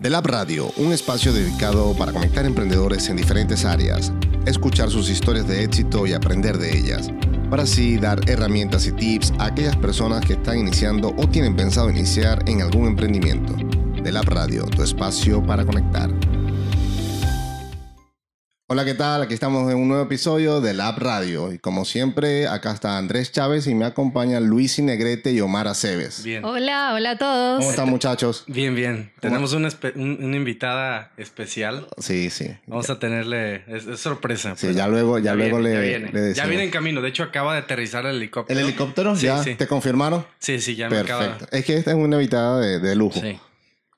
The Lab Radio, un espacio dedicado para conectar emprendedores en diferentes áreas, escuchar sus historias de éxito y aprender de ellas, para así dar herramientas y tips a aquellas personas que están iniciando o tienen pensado iniciar en algún emprendimiento. The Lab Radio, tu espacio para conectar. Hola, ¿qué tal? Aquí estamos en un nuevo episodio de Lab Radio. Y como siempre, acá está Andrés Chávez y me acompañan Luis Negrete y Omar Aceves. Bien. Hola, hola a todos. ¿Cómo están, muchachos? Bien, bien. Tenemos una, espe- un- una invitada especial. Sí, sí. Vamos a tenerle. Es, es sorpresa. Sí, ya luego, ya luego viene, le, ya viene. le decimos. Ya viene en camino. De hecho, acaba de aterrizar el helicóptero. ¿El helicóptero? Sí, ¿Ya sí. te confirmaron? Sí, sí, ya me acaba. Perfecto. Es que esta es una invitada de, de lujo. Sí.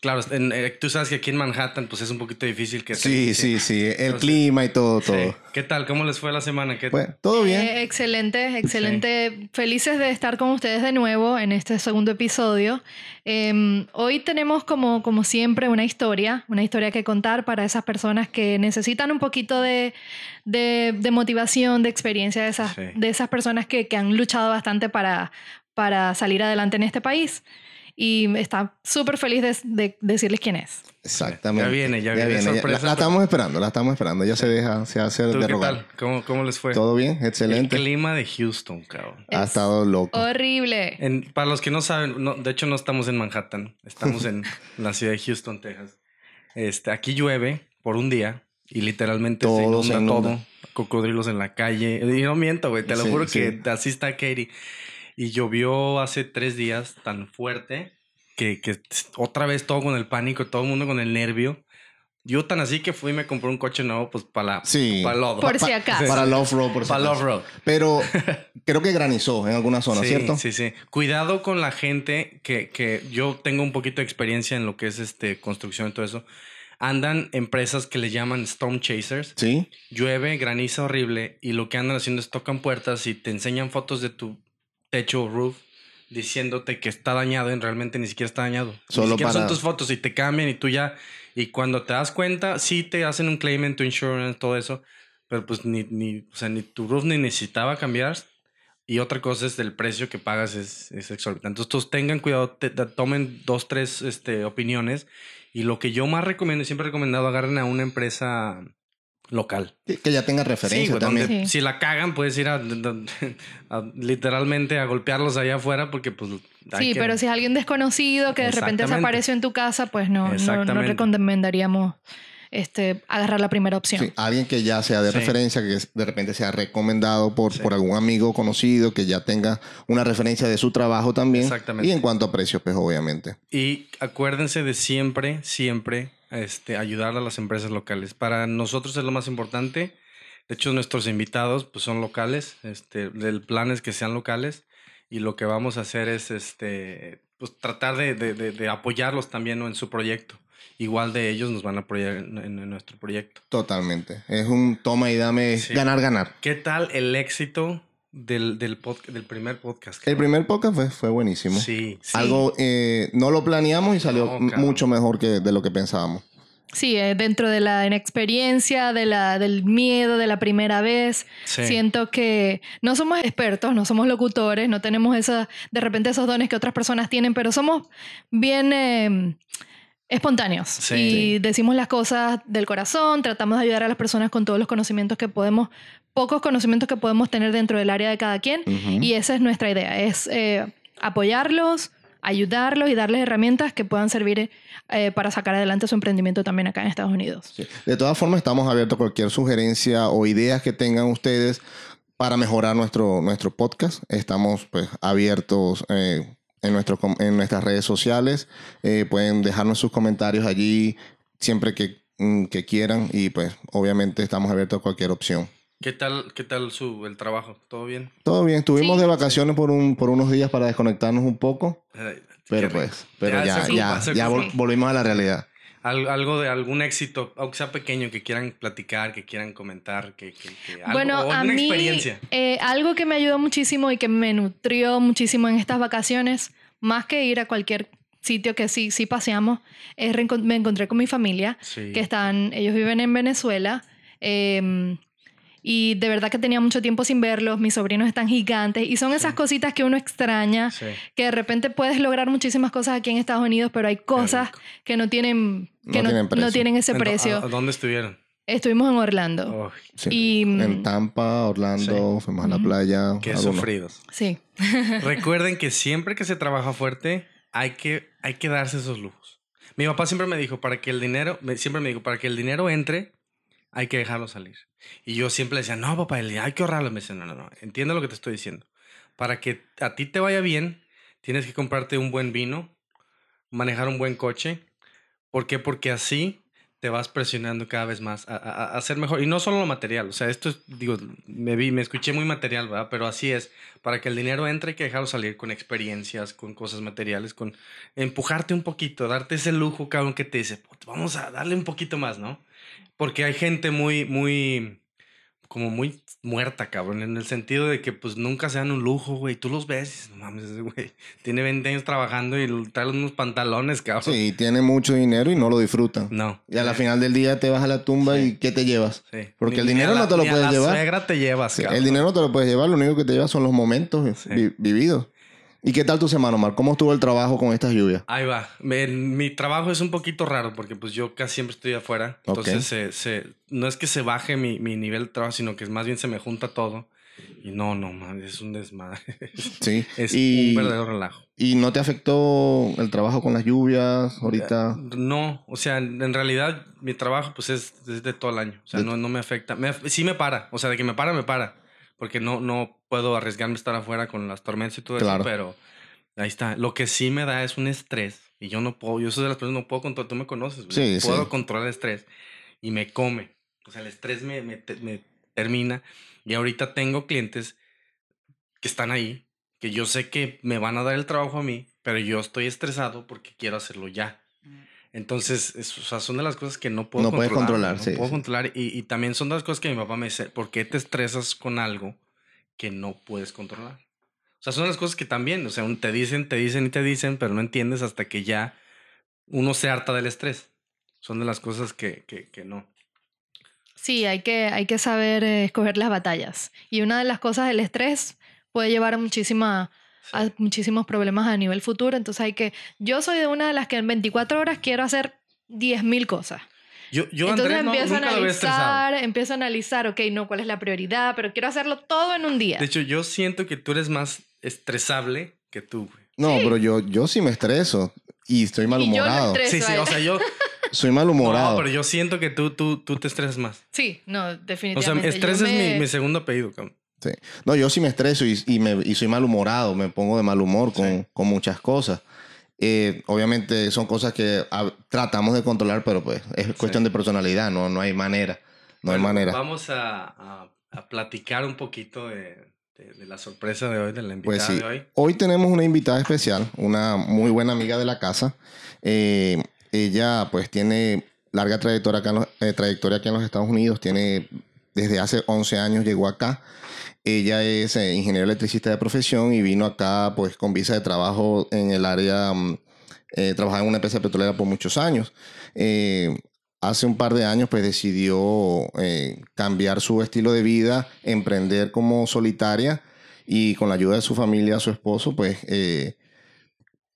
Claro, en- eh, tú sabes que aquí en Manhattan, pues es un poquito difícil que Sí, sí, sí. El Entonces, clima y todo, Sí. todo. ¿Qué tal? ¿Cómo les fue la semana? ¿Qué- Bueno, todo bien. Eh, excelente, excelente. Felices de estar con ustedes de nuevo en este segundo episodio. Eh, hoy tenemos como, como siempre una historia, una historia que contar para esas personas que necesitan un poquito de, de- de motivación, de experiencia de esas, Sí. de esas personas que, que han luchado bastante para, para salir adelante en este país. Y está súper feliz de, de decirles quién es. Exactamente. Ya viene, ya viene, Ya- sorpresa, La, la estamos esperando, la estamos esperando. Ya se deja, se hace ¿Tú de qué rogar. tal? ¿Cómo, ¿Cómo les fue? Todo bien, El excelente. clima de Houston, cabrón. Ha Es estado loco. Horrible. En- para los que no saben, no, de hecho no estamos en Manhattan, estamos en la ciudad de Houston, Texas. Este, aquí llueve por un día y literalmente se Todo inunda, se inunda. todo. Cocodrilos en la calle. Y no miento, güey, te lo Sí, juro sí. que así está Katie. Y llovió hace tres días tan fuerte que, que otra vez todo con el pánico, todo el mundo con el nervio. Yo tan así que fui y me compré un coche nuevo, pues para la Sí. para el. Por si acaso. Para el off-road, por si Para el off-road. Pero creo que granizó en alguna zona, sí, ¿cierto? Sí, sí. Cuidado con la gente que, que yo tengo un poquito de experiencia en lo que es este construcción y todo eso. Andan empresas que le llaman storm chasers. Sí. Llueve, graniza horrible y lo que andan haciendo es tocan puertas y te enseñan fotos de tu techo o roof diciéndote que está dañado y realmente ni siquiera está dañado. Solo ni siquiera para- son tus fotos y te cambian y tú ya y cuando te das cuenta sí te hacen un claim en tu insurance todo eso, pero pues ni ni o sea, ni tu roof ni necesitaba cambiar y otra cosa es el precio que pagas es, es exorbitante. Entonces, tengan cuidado, te- te- tomen dos, tres este, opiniones. Y lo que yo más recomiendo, siempre he recomendado, agarren a una empresa local. Que- ya tenga referencia Sí, güey, también. donde Sí. si la cagan, puedes ir a, a- literalmente a golpearlos allá afuera porque pues... Sí, que- pero si es alguien desconocido que de repente desapareció en tu casa, pues no, no, recomendaríamos este, agarrar la primera opción. Sí, alguien que ya sea de Sí. referencia, que de repente sea recomendado por, Sí. por algún amigo conocido, que ya tenga una referencia de su trabajo también. Exactamente. Y en cuanto a precios, pues obviamente. Y acuérdense de siempre, siempre este, ayudar a las empresas locales. Para nosotros es lo más importante. De hecho, nuestros invitados pues, son locales. Este, el plan es que sean locales. Y lo que vamos a hacer es este, pues, tratar de, de- de- de apoyarlos también ¿no? en su proyecto. Igual de ellos nos van a apoyar en, en nuestro proyecto. Totalmente. Es un toma y dame, Sí. ganar, ganar. ¿Qué tal el éxito del, del, pod- del primer podcast? El primer podcast fue, fue buenísimo. Sí, sí. Algo eh, no lo planeamos y salió No, mucho mejor que de lo que pensábamos. Sí, eh, dentro de la inexperiencia, de la, del miedo de la primera vez, Sí. siento que no somos expertos, no somos locutores, no tenemos esa, de repente esos dones que otras personas tienen, pero somos bien eh, espontáneos Sí. y decimos las cosas del corazón, tratamos de ayudar a las personas con todos los conocimientos que podemos, pocos conocimientos que podemos tener dentro del área de cada quien. Y esa es nuestra idea, es eh, apoyarlos, ayudarlos y darles herramientas que puedan servir eh, para sacar adelante su emprendimiento también acá en Estados Unidos. Sí. De todas formas, estamos abiertos a cualquier sugerencia o ideas que tengan ustedes para mejorar nuestro, nuestro podcast. Estamos pues, abiertos eh, en, nuestro, en nuestras redes sociales. Eh, pueden dejarnos sus comentarios allí siempre que, mm, que quieran y pues obviamente estamos abiertos a cualquier opción. ¿Qué tal, qué tal su, el trabajo? ¿Todo bien? Todo bien, estuvimos Sí. de vacaciones por, un, por unos días para desconectarnos un poco, Ay, pero pues, pero ya, ya, ocupa, ya vol- volvimos a la realidad. Al- algo de algún éxito, aunque sea pequeño, que quieran platicar, que quieran comentar, que, que, que algo, bueno, o a mí experiencia. eh, algo que me ayudó muchísimo y que me nutrió muchísimo en estas vacaciones, más que ir a cualquier sitio que sí, sí paseamos, es me encontré con mi familia, Sí. que están, ellos viven en Venezuela. eh, y de verdad que tenía mucho tiempo sin verlos, mis sobrinos están gigantes y son esas cositas que uno extraña, Sí. que de repente puedes lograr muchísimas cosas aquí en Estados Unidos, pero hay cosas que no tienen, que No no, tienen no tienen ese precio. ¿a- a ¿Dónde estuvieron? Estuvimos en Orlando. Oh, Sí. Y mm, En Tampa, Orlando, fuimos a la playa. qué algunos. sufridos. sí, Recuerden que siempre que se trabaja fuerte, hay que, hay que darse esos lujos. Mi papá siempre me dijo, para que el dinero, siempre me dijo, para que el dinero entre, hay que dejarlo salir. Y yo siempre decía, no, papá, hay que ahorrarlo. Me dice, no, no, no, entiendo lo que te estoy diciendo. Para que a ti te vaya bien, tienes que comprarte un buen vino, manejar un buen coche. ¿Por qué? Porque así te vas presionando cada vez más a, a- a ser mejor. Y no solo lo material, o sea, esto es, digo, me vi, me escuché muy material, ¿verdad? Pero así es. Para que el dinero entre hay que dejarlo salir con experiencias, con cosas materiales, con empujarte un poquito, darte ese lujo, cabrón, que te dice, "Puta, vamos a darle un poquito más, ¿no? Porque hay gente muy, muy, como muy muerta, cabrón, en el sentido de que pues nunca se dan un lujo, güey. Tú los ves no mames, ese güey tiene 20 años trabajando y trae unos pantalones, cabrón. Sí, tiene mucho dinero y no lo disfrutan. No. Y a la final del día te vas a la tumba Sí. y ¿qué te llevas? Sí. Porque Ni- el dinero la- no te lo ni a puedes la llevar. suegra te llevas, Sí, cabrón. el dinero no te lo puedes llevar, lo único que te llevas son los momentos Sí. vi- vividos. ¿Y qué tal tu semana, Omar? ¿Cómo estuvo el trabajo con estas lluvias? Ahí va. Me- mi trabajo es un poquito raro porque pues yo casi siempre estoy afuera. Entonces se, se- no es que se baje mi, mi nivel de trabajo, sino que más bien se me junta todo. Y no, no, man, es un desmadre. Sí. es y, un verdadero relajo. ¿Y no te afectó el trabajo con las lluvias ahorita? No, o sea, en realidad mi trabajo pues es, es de todo el año. O sea, De- no, no me afecta. Me sí me para. O sea, de que me para, me para. Porque no, no puedo arriesgarme a estar afuera con las tormentas y todo Claro. eso, pero ahí está. Lo que sí me da es un estrés. Y yo no puedo, yo soy de las personas que no puedo controlar. Tú me conoces. Sí, Puedo sí. controlar el estrés. Y me come. O sea, el estrés me, me, me termina. Y ahorita tengo clientes que están ahí, que yo sé que me van a dar el trabajo a mí, pero yo estoy estresado porque quiero hacerlo ya. Entonces, es- o sea, son de las cosas que no puedo No puedes controlar, no sí, puedo sí. controlar. Y, y también son de las cosas que mi papá me dice, ¿por qué te estresas con algo que no puedes controlar? O sea, son las cosas que también, o sea, te dicen, te dicen y te dicen, pero no entiendes hasta que ya uno se harta del estrés. Son de las cosas que, que, que no. sí, hay que, hay que saber eh, escoger las batallas. Y una de las cosas, el estrés puede llevar a muchísima a muchísimos problemas a nivel futuro. Entonces hay que, yo soy de una de las que en 24 horas quiero hacer 10.000 cosas. Yo, yo Entonces Andrés, no, empiezo a analizar, empiezo a analizar, ok, no, cuál es la prioridad, pero quiero hacerlo todo en un día. De hecho, yo siento que tú eres más estresable que tú, güey. No, Sí. pero yo, yo sí me estreso y estoy y yo malhumorado. Sí, sí, él. o sea, yo... Soy malhumorado. No, pero yo siento que tú, tú, tú te estresas más. Sí, no, O sea, definitivamente. estrés Yo es me- mi, mi segundo apellido, cabrón. Sí. No, yo sí me estreso y, y, me, y soy malhumorado, me pongo de mal humor con, Sí. con muchas cosas. Eh, obviamente son cosas que ah, tratamos de controlar, pero pues es cuestión de personalidad, no, no hay manera. No hay manera. Vamos a, a- a platicar un poquito de, de- de la sorpresa de hoy, de la invitada Pues sí. de hoy. Hoy tenemos una invitada especial, una muy buena amiga de la casa. Eh, ella pues tiene larga trayectoria acá, en los, eh, trayectoria aquí en los Estados Unidos, tiene desde hace 11 años llegó acá. Ella es eh, ingeniero electricista de profesión y vino acá pues con visa de trabajo en el área, mm, eh, trabajaba en una empresa petrolera por muchos años. Eh, hace un par de años pues decidió eh, cambiar su estilo de vida, emprender como solitaria y con la ayuda de su familia, su esposo, pues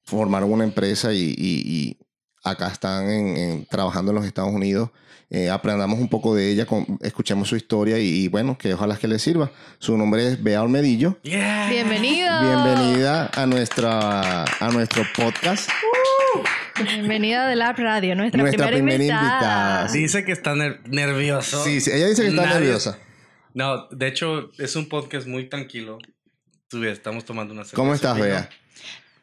formaron una empresa y acá están en- en- trabajando en los Estados Unidos. Eh, aprendamos un poco de ella, con- escuchemos su historia y, y bueno, que ojalá que le sirva. Su nombre es Bea Olmedillo. Yeah. Bienvenida. Bienvenida a, nuestra, a nuestro podcast. Bienvenida de Lab Radio, nuestra, Nuestra primera, primera invitada. invitada. Dice que está ner- nervioso. Sí, sí, ella dice que está Nadie- nerviosa. No, de hecho, es un podcast muy tranquilo. Estamos tomando una cerveza. ¿Cómo estás, vino. Bea?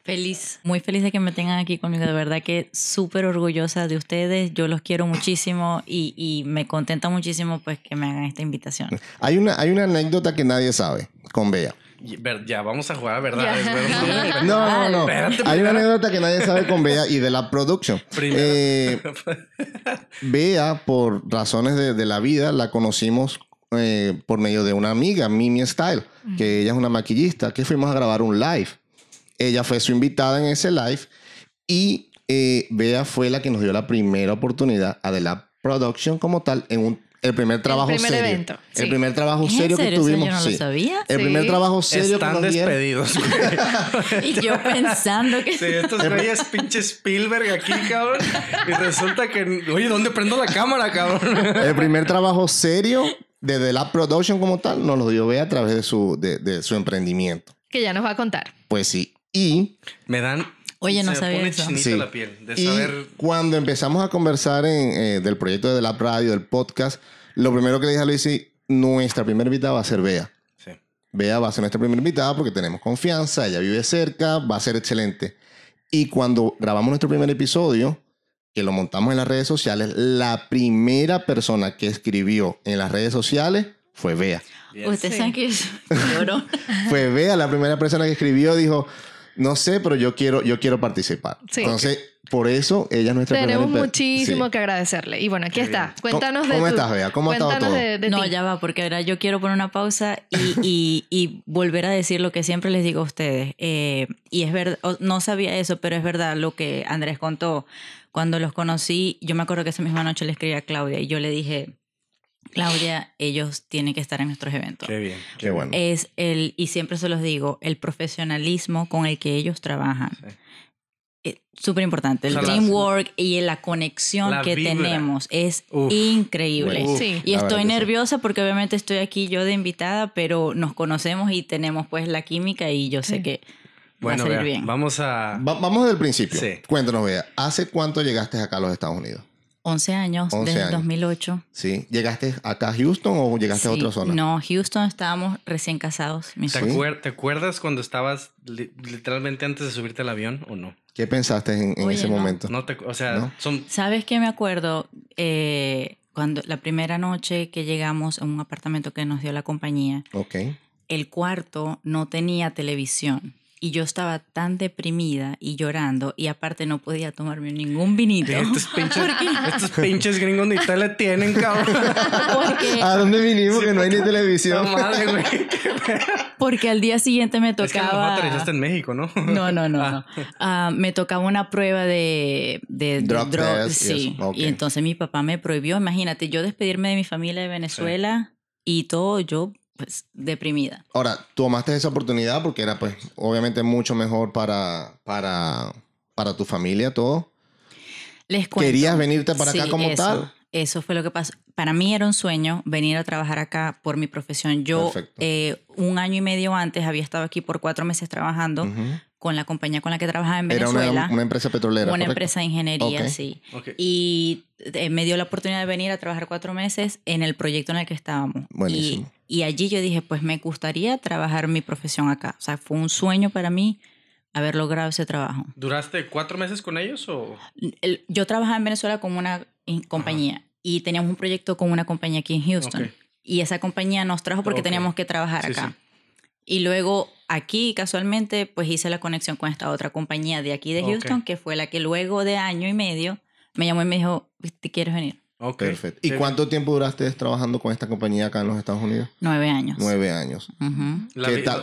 Feliz, muy feliz de que me tengan aquí conmigo, de verdad que súper orgullosa de ustedes, yo los quiero muchísimo y, y me contenta muchísimo pues que me hagan esta invitación. Hay una, hay una anécdota que nadie sabe con Bea. Ya, vamos a jugar a verdades. ¿verdad? No, no, no. Espérate, Hay una anécdota que nadie sabe con Bea y de la production. Primero. Eh, Bea, por razones de, de la vida, la conocimos eh, por medio de una amiga, Mimi Style, que ella es una maquillista, que fuimos a grabar un live. Ella fue su invitada en ese live y eh, Bea fue la que nos dio la primera oportunidad a de la production como tal en un el primer trabajo primer serio. evento, sí. El primer trabajo ¿Es en serio que serio? Eso tuvimos. yo no lo sí. sabía. El Sí. primer trabajo serio que Están nos dieron. despedidos. Y yo pensando que... Sí, estos güeyes pinche Spielberg aquí, cabrón. Y resulta que, oye, ¿dónde prendo la cámara, cabrón? El primer trabajo serio de The Lab Production como tal nos lo dio Bea a través de su, de, de su emprendimiento. Que ya nos va a contar. Pues sí. Y, Me dan. Oye, no se me sabía pone eso. chinita Sí. la piel de y saber. cuando empezamos a conversar en, eh, del proyecto de The Lab Radio, del podcast, lo primero que le dije a Luis, nuestra primera invitada va a ser Bea. Sí. Bea va a ser nuestra primera invitada porque tenemos confianza, ella vive cerca, va a ser excelente. Y cuando grabamos nuestro primer episodio, que lo montamos en las redes sociales, la primera persona que escribió en las redes sociales fue Bea. Ustedes saben que yo lloro. Fue Bea la primera persona que escribió, dijo, no sé, pero yo quiero, yo quiero participar. Sí. Entonces, por eso ella es nuestra Tenemos primera... muchísimo Sí. que agradecerle. Y bueno, aquí Qué está. bien. Cuéntanos ¿Cómo- de cómo tu- estás, Bea? ¿Cómo ha estado cuéntanos todo? de, de no, ti. ya va, porque ahora yo quiero poner una pausa y, y- y volver a decir lo que siempre les digo a ustedes. Eh, y es verdad, no sabía eso, pero es verdad lo que Andrés contó. Cuando los conocí, yo me acuerdo que esa misma noche le escribí a Claudia y yo le dije, Claudia, ellos tienen que estar en nuestros eventos. Qué bien. Qué bueno. Es el, y siempre se los digo, el profesionalismo con el que ellos trabajan. Sí. Es Súper importante. El teamwork y la conexión la que vibra. tenemos es Uf. increíble. Uf, Sí. Y la estoy que sí. nerviosa porque obviamente estoy aquí yo de invitada, pero nos conocemos y tenemos pues la química y yo sé Sí. que Bueno, va a salir vea, bien. vamos a. Va- vamos desde el principio. Sí. Cuéntanos, Bea, ¿hace cuánto llegaste acá a los Estados Unidos? 11 años, 11 desde años. 2008. ¿Sí? ¿Llegaste acá a Houston o llegaste a Sí. otra zona? No, Houston estábamos recién casados. ¿Te, acuer- te acuerdas cuando estabas li- literalmente antes de subirte al avión o no? ¿Qué pensaste en, en Oye, ese no. momento? No te, o sea, ¿No? son ¿Sabes qué me acuerdo? Eh, cuando la primera noche que llegamos a un apartamento que nos dio la compañía, Ok. el cuarto no tenía televisión. Y yo estaba tan deprimida y llorando, y aparte no podía tomarme ningún vinito. estos pinches, estos pinches gringos ni tele tienen, cabrón. Porque, ¿A dónde vinimos que no hay ni televisión? madre, güey. porque al día siguiente me Es que a lo mejor tocaba. aterrizaste en México, ¿no? No, no, no. Ah. no. Ah, me tocaba una prueba de, de, de Drug test y Sí. Y entonces mi papá me prohibió. Imagínate, yo despedirme de mi familia de Venezuela y todo, yo, pues, deprimida. Ahora, tomaste esa oportunidad porque era, pues, obviamente mucho mejor para, para, para tu familia, todo. Les cuento. ¿Querías venirte para acá como eso, tal? Eso fue lo que pasó. Para mí era un sueño venir a trabajar acá por mi profesión. Yo eh, un año y medio antes había estado aquí por cuatro meses trabajando con la compañía con la que trabajaba en Era Venezuela. una, una empresa petrolera. una ¿correcto? empresa de ingeniería, sí. Y eh, me dio la oportunidad de venir a trabajar cuatro meses en el proyecto en el que estábamos. Buenísimo. Y, y allí yo dije, pues me gustaría trabajar mi profesión acá. O sea, fue un sueño para mí haber logrado ese trabajo. ¿Duraste cuatro meses con ellos o...? El- yo trabajaba en Venezuela con una compañía y teníamos un proyecto con una compañía aquí en Houston. Y esa compañía nos trajo porque Ok. teníamos que trabajar Sí, acá. sí. Y luego aquí, casualmente, pues hice la conexión con esta otra compañía de aquí de. Houston, que fue la que luego de año y medio me llamó y me dijo, ¿te quieres venir? Ok. Perfecto. ¿Y Qué cuánto tiempo duraste trabajando con esta compañía acá en los Estados Unidos? Nueve años. Nueve años.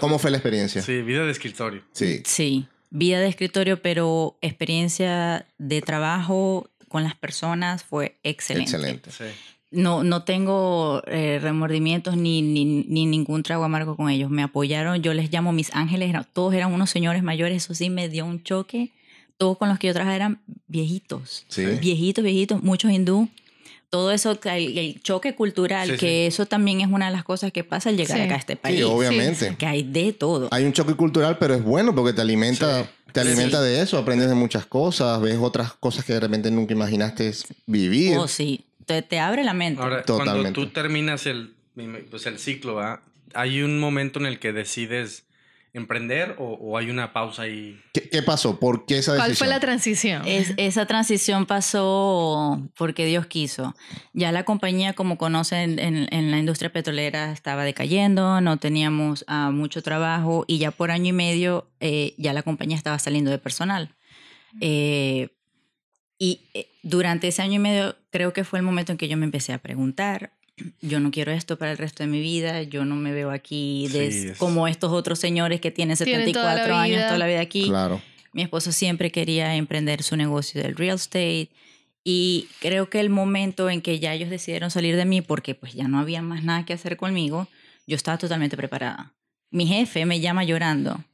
¿Cómo fue la experiencia? Sí, vida de escritorio. Sí. Sí, vida de escritorio, pero experiencia de trabajo con las personas fue excelente. Excelente. Sí. No, no tengo eh, remordimientos ni, ni, ni ningún trago amargo con ellos. Me apoyaron, yo les llamo mis ángeles, todos eran unos señores mayores, eso sí me dio un choque. Todos con los que yo trabajaba eran viejitos, Sí. viejitos, viejitos, muchos hindú. Todo eso, el, el choque cultural, Sí, que eso también es una de las cosas que pasa al llegar Sí. acá a este país. Sí, obviamente. Que hay de todo. Hay un choque cultural, pero es bueno porque te alimenta, Sí. te Sí. alimenta de eso, aprendes de muchas cosas, ves otras cosas que de repente nunca imaginaste vivir. Oh, sí, te, te abre la mente. Ahora, cuando tú terminas el, pues el ciclo. ¿hay un momento en el que decides emprender o, o hay una pausa ahí? ¿Qué, qué pasó? ¿Por qué esa decisión? ¿Cuál fue la transición? Es- esa transición pasó porque Dios quiso. Ya la compañía, como conocen en, en la industria petrolera, estaba decayendo, no teníamos ah, mucho trabajo y ya por año y medio eh, ya la compañía estaba saliendo de personal. Eh, y eh, durante ese año y medio creo que fue el momento en que yo me empecé a preguntar, yo no quiero esto para el resto de mi vida, yo no me veo aquí de- Sí, es- como estos otros señores que tienen Tienen toda 74 años, toda la vida aquí. Claro. Mi esposo siempre quería emprender su negocio del real estate Y creo que el momento en que ya ellos decidieron salir de mí, porque pues ya no había más nada que hacer conmigo, yo estaba totalmente preparada. Mi jefe me llama llorando.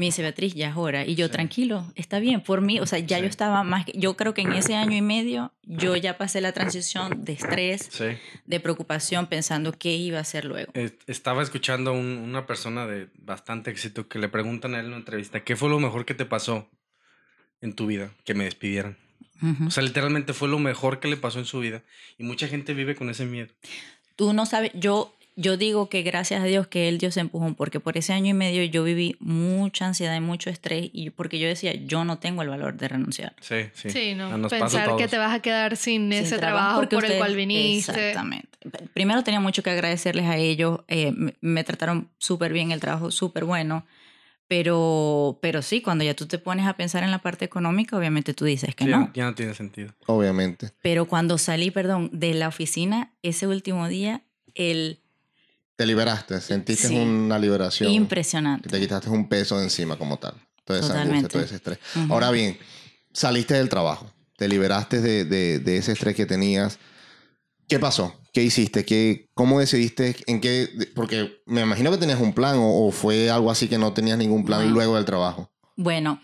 Me dice, Beatriz, ya es hora. Y yo, Sí. tranquilo, está bien, por mí, o sea, ya Sí. yo estaba más, yo creo que en ese año y medio yo ya pasé la transición de estrés, Sí. de preocupación, pensando qué iba a hacer luego. Estaba escuchando a un- una persona de bastante éxito que le preguntan a él en una entrevista, ¿qué fue lo mejor que te pasó en tu vida? Que me despidieran. Ujú. O sea, literalmente fue lo mejor que le pasó en su vida. Y mucha gente vive con ese miedo. Tú no sabes, yo, yo digo que gracias a Dios que Él dio ese empujón, porque por ese año y medio yo viví mucha ansiedad y mucho estrés, y porque yo decía, yo no tengo el valor de renunciar. Sí, sí. Sí, no. Nos Pensar que te vas a quedar sin, sin ese trabajo, por el cual viniste. Exactamente. Primero tenía mucho que agradecerles a ellos. eh, me, me trataron súper bien, el trabajo súper bueno. Pero, pero sí, cuando ya tú te pones a pensar en la parte económica, obviamente tú dices que Sí, no. Ya no tiene sentido. Obviamente. Pero cuando salí, perdón, de la oficina, ese último día, el Te liberaste, sentiste Sí. una liberación. impresionante. Te quitaste un peso de encima como tal. Toda esa angustia, Totalmente. todo ese estrés. Ahora bien, saliste del trabajo, te liberaste de, de- de ese estrés que tenías. ¿Qué pasó? ¿Qué hiciste? ¿Qué, ¿Cómo decidiste? ¿En qué? Porque me imagino que tenías un plan o, o fue algo así que no tenías ningún plan luego del trabajo. Bueno,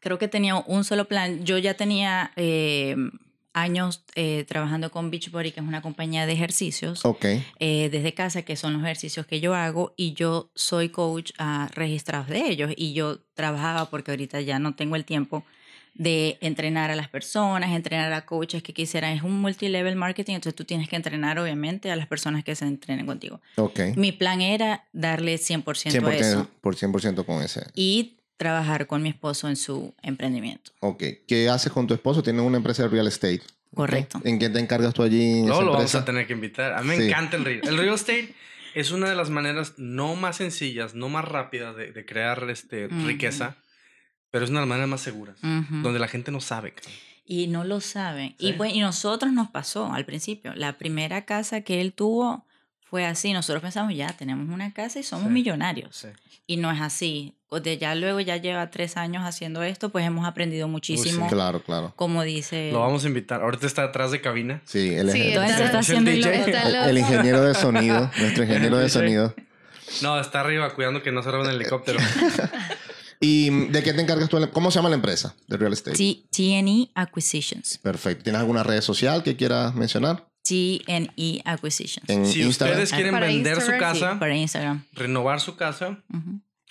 creo que tenía un solo plan. Yo ya tenía eh, años eh, trabajando con Beachbody, que es una compañía de ejercicios, Ok, eh, desde casa, que son los ejercicios que yo hago, y yo soy coach ah, registrado de ellos. Y yo trabajaba, porque ahorita ya no tengo el tiempo, de entrenar a las personas, entrenar a coaches que quisieran. Es un multilevel marketing, entonces tú tienes que entrenar, obviamente, a las personas que se entrenen contigo. ok. Mi plan era darle 100%, a 100%, eso por 100% con ese. y trabajar con mi esposo en su emprendimiento. Ok. ¿Qué haces con tu esposo? Tienes una empresa de real estate. Correcto. ¿En qué te encargas tú allí en Luego esa lo vamos empresa? a tener que invitar. A mí me Sí. encanta el real. El real estate es una de las maneras no más sencillas, no más rápidas de, de crear este, riqueza, pero es una de las maneras más seguras, donde la gente no sabe. Y no lo saben. Y, Sí. pues, y nosotros nos pasó al principio. La primera casa que él tuvo fue así. Nosotros pensamos, ya tenemos una casa y somos Sí. millonarios. Sí. Y no es así. O de ya luego ya lleva tres años haciendo esto, pues hemos aprendido muchísimo. Claro, claro. Como dice... Lo vamos a invitar. Ahorita está atrás de cabina. Sí, él es Sí, el, Entonces está- haciendo el, el- ingeniero de sonido, nuestro ingeniero de Sí. sonido. No, está arriba cuidando que no se roben el helicóptero. ¿Y de qué te encargas tú? ¿Cómo se llama la empresa de real estate? TNE Acquisitions. Perfecto. ¿Tienes alguna red social que quieras mencionar? TNE Acquisitions. En si Instagram. ustedes quieren Para vender su Sí, casa, para Instagram. renovar su casa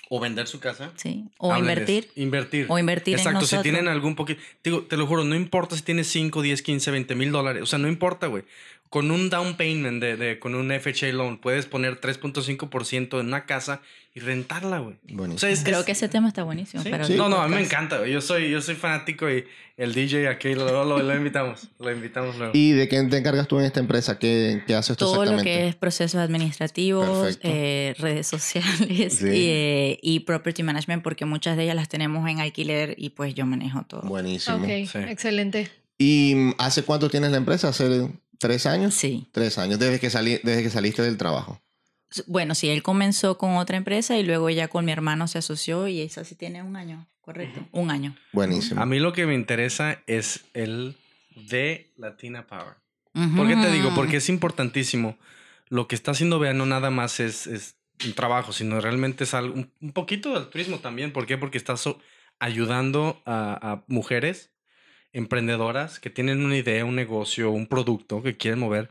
o vender su casa, Sí. O invertir. Invertir. O invertir en Exacto, si tienen algún poquito. Digo, te lo juro, no importa si tienes 5, 10, 15, 20 mil dólares. O sea, no importa, güey. Con un down payment de, de- con un FHA loan, puedes poner 3.5% en una casa y rentarla, güey. O Buenísimo. sea, es, Creo es- que ese tema está buenísimo. ¿sí? para Sí. otro No, no, a mí me encanta, güey. Yo soy, yo soy fanático y el DJ aquí lo, lo, lo invitamos. Lo invitamos luego. ¿Y de qué te encargas tú en esta empresa? ¿Qué, qué haces tú Todo lo que es procesos administrativos, eh, redes sociales Sí. y, eh, y property management, porque muchas de ellas las tenemos en alquiler y pues yo manejo todo. Buenísimo. Ok, Sí. excelente. ¿Y mm, hace cuánto tienes la empresa? ¿Hace tres años? Sí. Tres años, desde que, salí, desde que saliste del trabajo. Bueno, sí, él comenzó con otra empresa y luego ya con mi hermano se asoció y esa sí tiene un año, correcto. Un año. Buenísimo. A mí lo que me interesa es el de Latina Power. ¿Por qué te digo? Porque es importantísimo. Lo que está haciendo Bea no nada más es, es un trabajo, sino realmente es algo, un, poquito del turismo también. ¿Por qué? Porque estás so- ayudando a, a mujeres emprendedoras que tienen una idea, un negocio, un producto que quieren mover.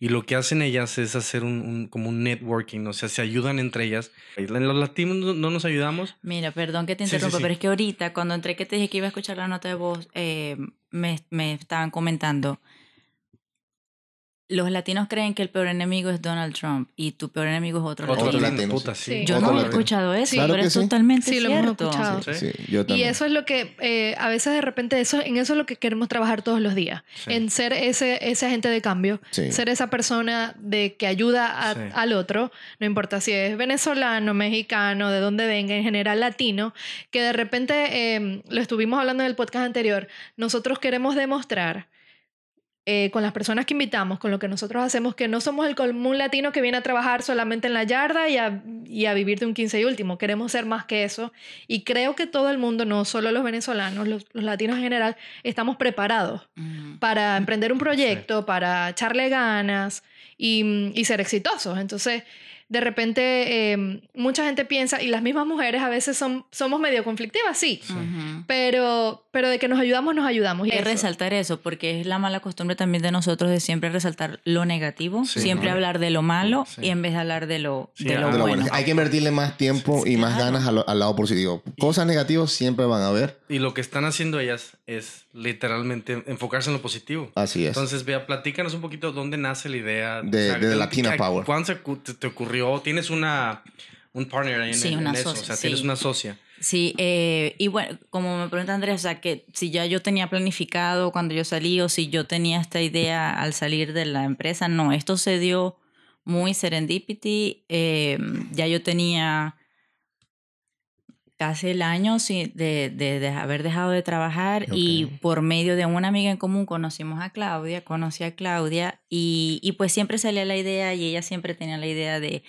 Y lo que hacen ellas es hacer un, un- como un networking, o sea, se ayudan entre ellas. En los latinos no, no nos ayudamos. Mira, perdón que te Sí, sí, interrumpa, sí. pero es que ahorita cuando entré que te dije que iba a escuchar la nota de voz, eh, me, me estaban comentando. Los latinos creen que el peor enemigo es Donald Trump y tu peor enemigo es otro, Otro latino. latino, Puta, sí. Yo Otro no he latino. escuchado eso, Sí. Claro pero es sí. totalmente Sí, lo hemos cierto. escuchado. Sí. Sí, yo Y eso es lo que eh, a veces de repente eso, en eso es lo que queremos trabajar todos los días, Sí. en ser ese, ese agente de cambio, Sí. ser esa persona de que ayuda a- Sí. al otro, no importa si es venezolano, mexicano, de donde venga, en general latino, que de repente, eh, lo estuvimos hablando en el podcast anterior, nosotros queremos demostrar eh, con las personas que invitamos, con lo que nosotros hacemos, que no somos el común latino que viene a trabajar solamente en la yarda y a, y a vivir de un 15 y último. Queremos ser más que eso. Y creo que todo el mundo, no solo los venezolanos, los, los latinos en general, estamos preparados para emprender un proyecto, para echarle ganas y, y ser exitosos. Entonces, de repente em, mucha gente piensa, y las mismas mujeres a veces son, somos medio conflictivas, sí, pero, pero de que nos ayudamos, nos ayudamos. Y es resaltar eso, porque es la mala costumbre también de nosotros de siempre resaltar lo negativo, siempre hablar de lo malo y en vez de hablar de lo, de lo, bueno. Hay que invertirle más tiempo y más ganas al, al, lado positivo. Cosas negativas siempre van a haber. Y lo que están haciendo ellas es literalmente enfocarse en lo positivo. Así es. Entonces, vea, platícanos un poquito dónde nace la idea de, de, Latina Power. ¿Cuándo te ocurrió? tienes una, un partner ahí en, eso, o sea, tienes una socia. Sí, eh, y bueno, como me pregunta Andrea, o sea, que si ya yo tenía planificado cuando yo salí o si yo tenía esta idea al salir de la empresa, no, esto se dio muy serendipity, eh, ya yo tenía casi el año de, de, haber dejado de trabajar y por medio de una amiga en común conocimos a Claudia, conocí a Claudia y, y, pues siempre salía la idea y ella siempre tenía la idea de,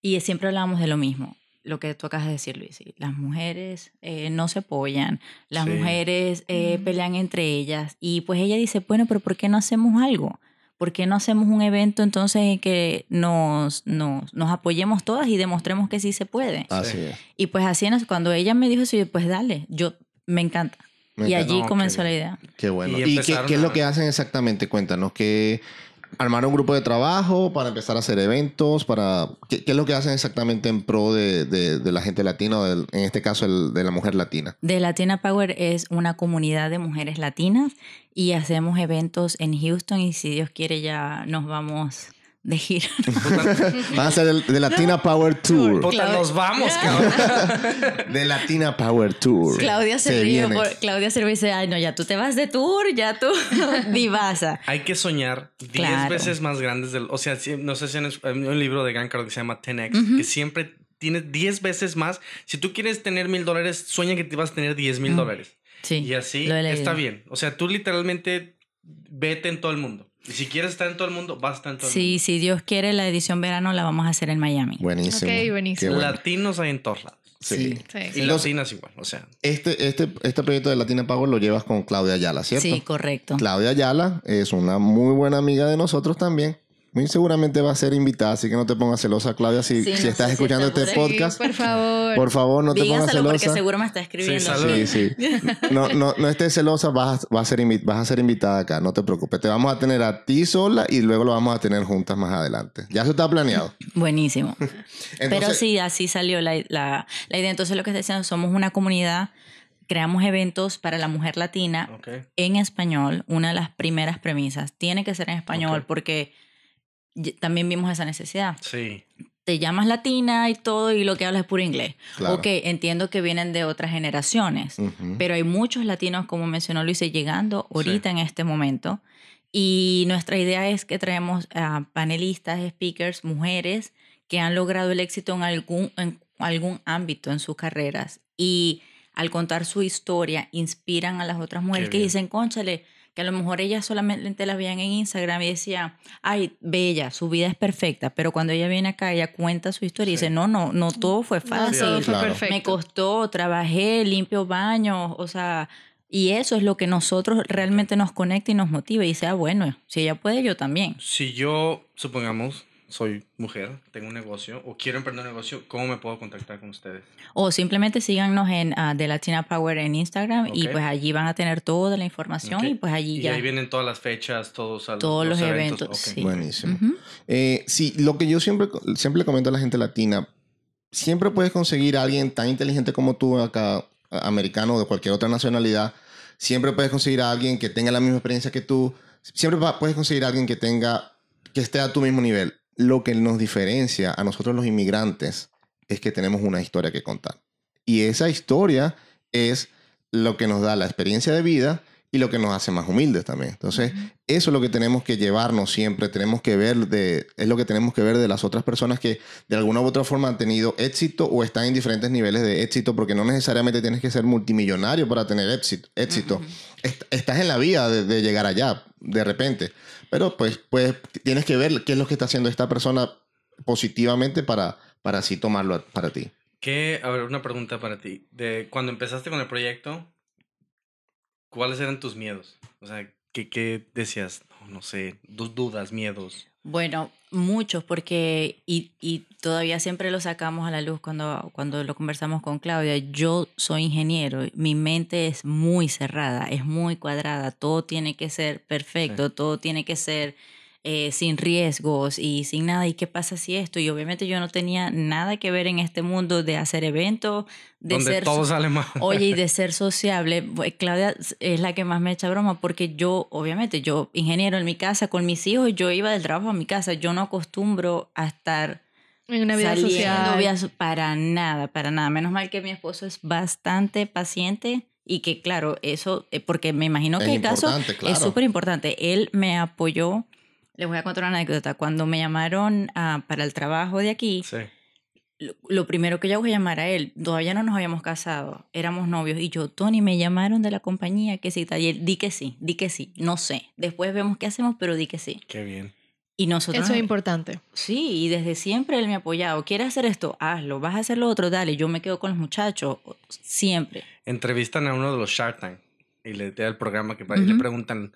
y siempre hablábamos de lo mismo, lo que tú acabas de decir Luis, las mujeres eh, no se apoyan, las mujeres eh, pelean entre ellas y pues ella dice, bueno, pero ¿por qué no hacemos algo? ¿Por qué no hacemos un evento entonces en que nos, nos, nos, apoyemos todas y demostremos que sí se puede? Así es. Y pues así, cuando ella me dijo eso, yo, pues dale, yo me encanta. y allí comenzó la idea. Qué bueno. ¿Y, qué, qué, es lo que hacen exactamente? Cuéntanos, ¿qué, armar un grupo de trabajo para empezar a hacer eventos, para ¿qué, es lo que hacen exactamente en pro de, de, la gente latina, o en este caso el, de la mujer latina? De Latina Power es una comunidad de mujeres latinas y hacemos eventos en Houston y si Dios quiere ya nos vamos de gira. Va a ser el, de Latina Power Tour. Puta, nos vamos, cabrón. de Latina Power Tour. Claudia se, ríe Claudia se dice, ay no, ya tú te vas de tour, ya tú divasa. Hay que soñar 10 veces más grandes del... O sea, no sé si hay un libro de Gancard que se llama 10X, que siempre tienes 10 veces más. Si tú quieres tener mil dólares, sueña que te vas a tener 10 mil dólares. Sí. Y así está bien. O sea, tú literalmente vete en todo el mundo. Y si quieres estar en todo el mundo, vas a estar en todo el mundo. Sí, si Dios quiere, la edición verano la vamos a hacer en Miami. Buenísimo. Ok, buenísimo. Latinos hay en todos lados. Sí. sí. Y latinas igual, o sea. Este, este, este proyecto de Latina Power lo llevas con Claudia Ayala, ¿cierto? Sí, correcto. Claudia Ayala es una muy buena amiga de nosotros también. Muy seguramente va a ser invitada, así que no te pongas celosa, Claudia, si, si estás escuchando este podcast. por favor. Por favor, no te pongas celosa. porque seguro me está escribiendo. Sí, sí. No, no, no estés celosa, vas, vas, a ser vas a ser invitada acá, no te preocupes. Te vamos a tener a ti sola y luego lo vamos a tener juntas más adelante. Ya eso está planeado. Buenísimo. Pero sí, así salió la, la, la idea. Entonces lo que está diciendo, somos una comunidad creamos eventos para la mujer latina en español. Una de las primeras premisas tiene que ser en español porque también vimos esa necesidad. Sí. Te llamas latina y todo y lo que hablas es puro inglés. Ok, entiendo que vienen de otras generaciones, pero hay muchos latinos, como mencionó Luis, llegando ahorita en este momento. Y nuestra idea es que traemos a panelistas, speakers, mujeres que han logrado el éxito en algún, en algún ámbito en sus carreras. Y al contar su historia, inspiran a las otras mujeres que dicen, conchale, que a lo mejor ellas solamente la veían en Instagram y decía, ay, bella, su vida es perfecta, pero cuando ella viene acá, ella cuenta su historia y dice, no, no, no todo fue fácil, me costó, trabajé, limpio baños, o sea, y eso es lo que nosotros realmente nos conecta y nos motiva y dice, ah, bueno, si ella puede, yo también. Si yo, supongamos, soy mujer, tengo un negocio o quiero emprender un negocio, ¿cómo me puedo contactar con ustedes? O simplemente síganos en uh, The Latina Power en Instagram y pues allí van a tener toda la información y pues allí ya. Y ahí vienen todas las fechas, todos, todos los, eventos. Sí. Buenísimo. Eh, sí, lo que yo siempre, siempre le comento a la gente latina, siempre puedes conseguir a alguien tan inteligente como tú acá, americano o de cualquier otra nacionalidad, siempre puedes conseguir a alguien que tenga la misma experiencia que tú, siempre puedes conseguir a alguien que tenga que esté a tu mismo nivel lo que nos diferencia a nosotros los inmigrantes es que tenemos una historia que contar. Y esa historia es lo que nos da la experiencia de vida y lo que nos hace más humildes también. Entonces, eso es lo que tenemos que llevarnos siempre, tenemos que ver de, es lo que tenemos que ver de las otras personas que de alguna u otra forma han tenido éxito o están en diferentes niveles de éxito, porque no necesariamente tienes que ser multimillonario para tener éxito. éxito. Estás en la vía de, llegar allá. de repente. Pero pues, pues tienes que ver qué es lo que está haciendo esta persona positivamente para, para así tomarlo para ti. ¿Qué, a ver, una pregunta para ti. De cuando empezaste con el proyecto, ¿cuáles eran tus miedos? O sea, ¿qué, qué decías? No, no sé, dudas, miedos. Bueno, muchos, porque, y, y, todavía siempre lo sacamos a la luz cuando, cuando lo conversamos con Claudia, yo soy ingeniero, mi mente es muy cerrada, es muy cuadrada, todo tiene que ser perfecto, sí. todo tiene que ser eh, sin riesgos y sin nada. ¿Y qué pasa si esto? Y obviamente yo no tenía nada que ver en este mundo de hacer eventos, de Donde ser... todo sale mal. Oye, y de ser sociable. Claudia es la que más me echa broma porque yo, obviamente, yo ingeniero en mi casa con mis hijos, yo iba del trabajo a mi casa, yo no acostumbro a estar... En una vida social. Vida, para nada, para nada. Menos mal que mi esposo es bastante paciente y que, claro, eso, eh, porque me imagino que Es el caso importante, es claro. súper importante. Él me apoyó. Les voy a contar una anécdota. Cuando me llamaron ah, para el trabajo de aquí, Sí. lo, lo primero que yo voy a llamar a él, todavía no nos habíamos casado, éramos novios, y yo, Tony, me llamaron de la compañía, que sí, tal, y él, di que sí, di que sí, no sé. Después vemos qué hacemos, pero di que sí. Qué bien. Y nosotros... Eso es importante. Sí, y desde siempre él me ha apoyado. ¿Quieres hacer esto? Hazlo. ¿Vas a hacer lo otro? Dale. Yo me quedo con los muchachos. Siempre. Entrevistan a uno de los Shark Tank y le da el programa que y le preguntan,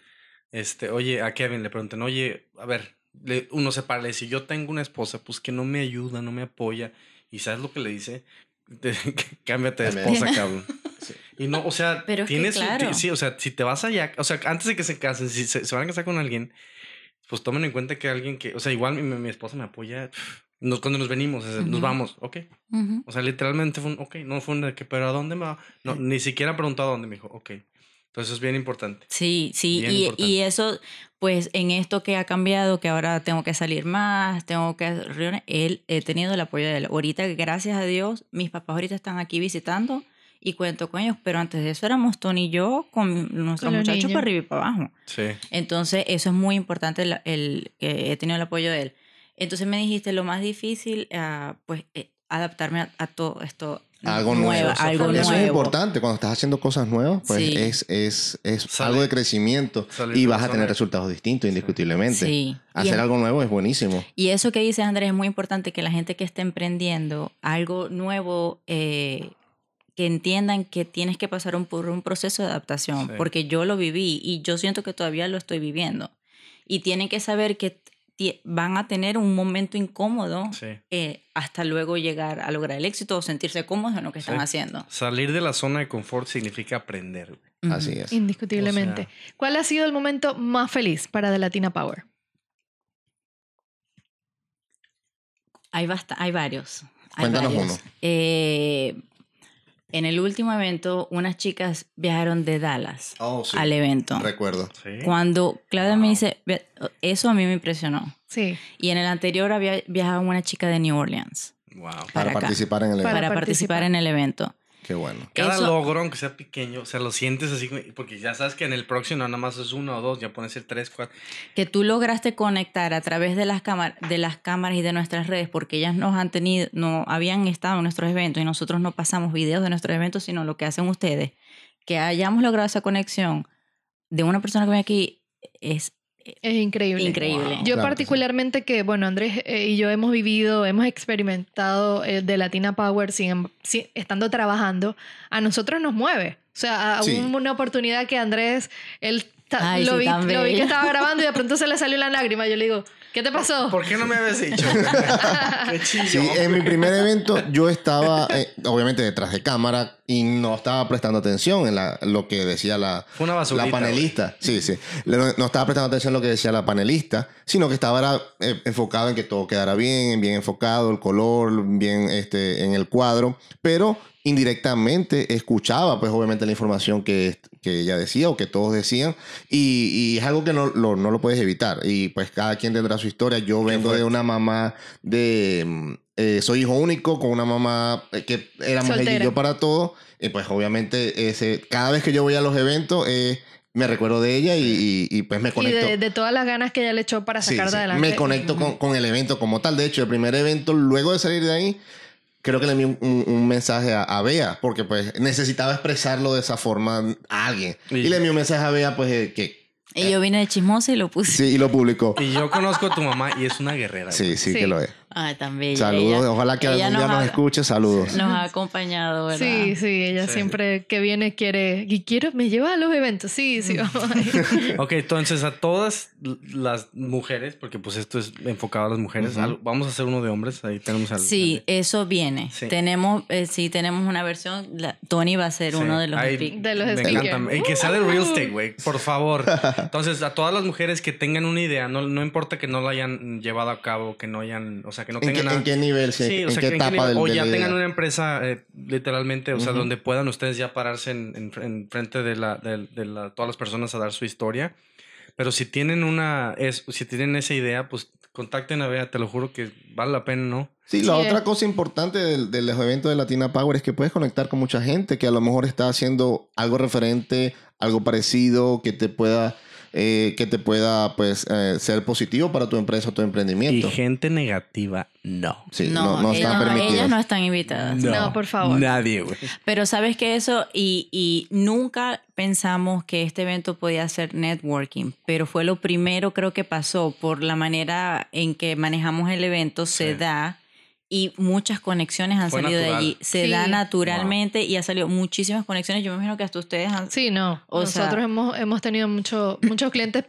este, oye, a Kevin le preguntan, oye, a ver, le- uno se para, le dice, yo tengo una esposa, pues que no me ayuda, no me apoya. ¿Y sabes lo que le dice? Te- Cámbiate de esposa, cabrón. Y no, o sea, Pero es que tienes, claro. sí, o sea, si te vas allá, o sea, antes de que se casen, si se, se van a casar con alguien, pues tomen en cuenta que alguien que, o sea, igual mi, mi esposa me apoya, nos, cuando nos venimos, o sea, nos vamos, ok. O sea, literalmente fue un, ok, no fue un de que, pero ¿a dónde me va? No, ni siquiera preguntó a dónde, me dijo, ok. Entonces es bien importante. Sí, sí, y, importante. y eso, pues en esto que ha cambiado, que ahora tengo que salir más, tengo que hacer reuniones, él, he tenido el apoyo de él. Ahorita, gracias a Dios, mis papás ahorita están aquí visitando y cuento con ellos, pero antes de eso éramos Tony y yo con nuestros Con muchachos niños. para arriba y para abajo. Sí. Entonces, eso es muy importante, el, el- que he tenido el apoyo de él. Entonces me dijiste, lo más difícil, ah, pues, eh, adaptarme a, a todo esto. Algo nuevo, nuevo. algo Eso nuevo. es importante. Cuando estás haciendo cosas nuevas, pues Sí. es, es, es Sale- algo de crecimiento y vas a tener resultados distintos, indiscutiblemente. Sí. Y Hacer algo nuevo es buenísimo. Y eso que dice Andrés es muy importante que la gente que esté emprendiendo algo nuevo, eh, que entiendan que tienes que pasar un, por un proceso de adaptación, Sí. porque yo lo viví y yo siento que todavía lo estoy viviendo. Y tienen que saber que van a tener un momento incómodo Sí. eh, hasta luego llegar a lograr el éxito o sentirse cómodos en lo que están Sí. haciendo. Salir de la zona de confort significa aprender. Así es. Indiscutiblemente. O sea- ¿Cuál ha sido el momento más feliz para The Latina Power? Hay, basta- hay varios. Hay Cuéntanos varios. uno. Eh, en el último evento, unas chicas viajaron de Dallas Oh, sí. al evento. Recuerdo. Sí. Cuando Claudia me dice, "Ve- eso a mí me impresionó. Sí. Y en el anterior había viajado una chica de New Orleans Wow. Para participar en el evento. Para para, participar. participar en el evento. Qué bueno. Cada Eso- logro, aunque sea pequeño, o sea, lo sientes así, porque ya sabes que en el próximo no nada más es uno o dos, ya pones el tres, cuatro. Que tú lograste conectar a través de las, cámaras de las cámaras y de nuestras redes, porque ellas nos han tenido, no habían estado en nuestros eventos y nosotros no pasamos videos de nuestros eventos, sino lo que hacen ustedes. Que hayamos logrado esa conexión de una persona que viene aquí es Es increíble. increíble. Wow. Yo Claro que particularmente que, bueno, Andrés eh, y yo hemos vivido, hemos experimentado eh, de Latina Power sin, sin- estando trabajando, a nosotros nos mueve. O sea, a Sí. un- una oportunidad que Andrés, él Ay, lo, sí, vi, lo vi que estaba grabando y de pronto se le salió la lágrima. Yo le digo, ¿qué te pasó? ¿Por qué no me habías dicho? Qué chillo. Sí, en mi primer evento yo estaba, eh, obviamente, detrás de cámara y no estaba prestando atención en la- lo que decía la, Fue una basurita, la panelista. Sí, sí. Le- No estaba prestando atención en lo que decía la panelista, sino que estaba era, eh, enfocado en que todo quedara bien, bien enfocado, el color, bien este, en el cuadro, pero indirectamente escuchaba, pues obviamente, la información que, que ella decía o que todos decían, y, y es algo que no lo, no lo puedes evitar. Y pues cada quien tendrá su historia. Yo vengo de una mamá de... mm, eh, soy hijo único con una mamá eh, que éramos ella y yo para todo. Y pues obviamente ese, cada vez que yo voy a los eventos eh, me recuerdo de ella y, y- y, pues me y conecto. de, de todas las ganas que ella le echó para Sí, sacar sí. de adelante. Me conecto con, con el evento como tal. De hecho, el primer evento, luego de salir de ahí, creo que le envié un, un- un mensaje a, a Bea, porque pues necesitaba expresarlo de esa forma a alguien. Y- Y, le envié un mensaje a Bea, pues eh, que Y yo vine de chismosa y lo puse. Sí, y lo publicó. Y yo conozco a tu mamá y es una guerrera. sí, Sí. que lo es. Ay, tan bella. Saludos, Ella- ojalá que ella algún día nos ha- escuche, saludos. Nos ha acompañado, ¿verdad? Sí, sí, ella Sí. siempre que viene quiere, y quiero, me lleva a los eventos, sí, sí, ir. Ok, entonces a todas las mujeres, porque pues esto es enfocado a las mujeres, vamos a hacer uno de hombres, ahí tenemos al... Sí, al- eso viene. Sí. Tenemos, eh, sí, tenemos una versión. la- Tony va a ser Sí. uno de los Ahí- De los Me. Y que sea de real estate, güey. Por favor. Entonces, a todas las mujeres que tengan una idea, no, no importa que no la hayan llevado a cabo, que no hayan, o sea, que no ¿En qué, tengan nada. en qué nivel? sí? Sí, o ¿En sea, qué que en qué etapa nivel- del o de ya tengan idea? una empresa eh, literalmente, o sea, Ujú. donde puedan ustedes ya pararse en, en, en frente de, la, de, de la- todas las personas a dar su historia. Pero si tienen una, es, si tienen esa idea, pues contacten a Bea, te lo juro que vale la pena, ¿no? Sí, la Sí, otra eh. cosa importante del- de, los eventos de Latina Power es que puedes conectar con mucha gente que a lo mejor está haciendo algo referente, algo parecido, que te pueda, eh, que te pueda pues, eh, ser positivo para tu empresa o tu Y emprendimiento. gente negativa, no. Sí, no, no, ellas, están permitidos. ellas no están invitadas. No, por favor. Nadie, güey. Pero sabes que eso, y, y nunca pensamos que este evento podía ser networking, pero fue lo primero creo que pasó por la manera en que manejamos el evento, se Sí. da y muchas conexiones han Fue salido de natural. allí. Se Sí. da naturalmente y ha salido muchísimas conexiones. Yo me imagino que hasta ustedes han... Sí, no. O Nosotros sea- hemos, hemos tenido mucho, muchos clientes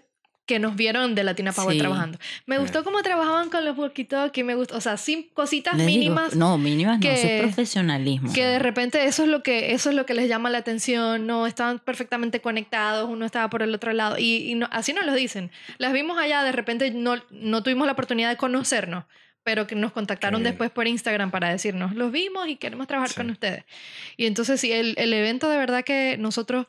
que nos vieron de Latina Power Sí. trabajando. Me gustó cómo trabajaban con los walkie-talkie, me gustó, o sea, sin cositas Les digo, mínimas no, mínimas no, eso que- es profesionalismo. que de repente eso es lo que eso es lo que les llama la atención, no estaban perfectamente conectados, uno estaba por el otro lado y, y no- así nos lo dicen. Las vimos allá, de repente no, no tuvimos la oportunidad de conocernos, pero que nos contactaron después por Instagram para decirnos, los vimos y queremos trabajar Sí. con ustedes. Y entonces sí, el, el evento de verdad que nosotros,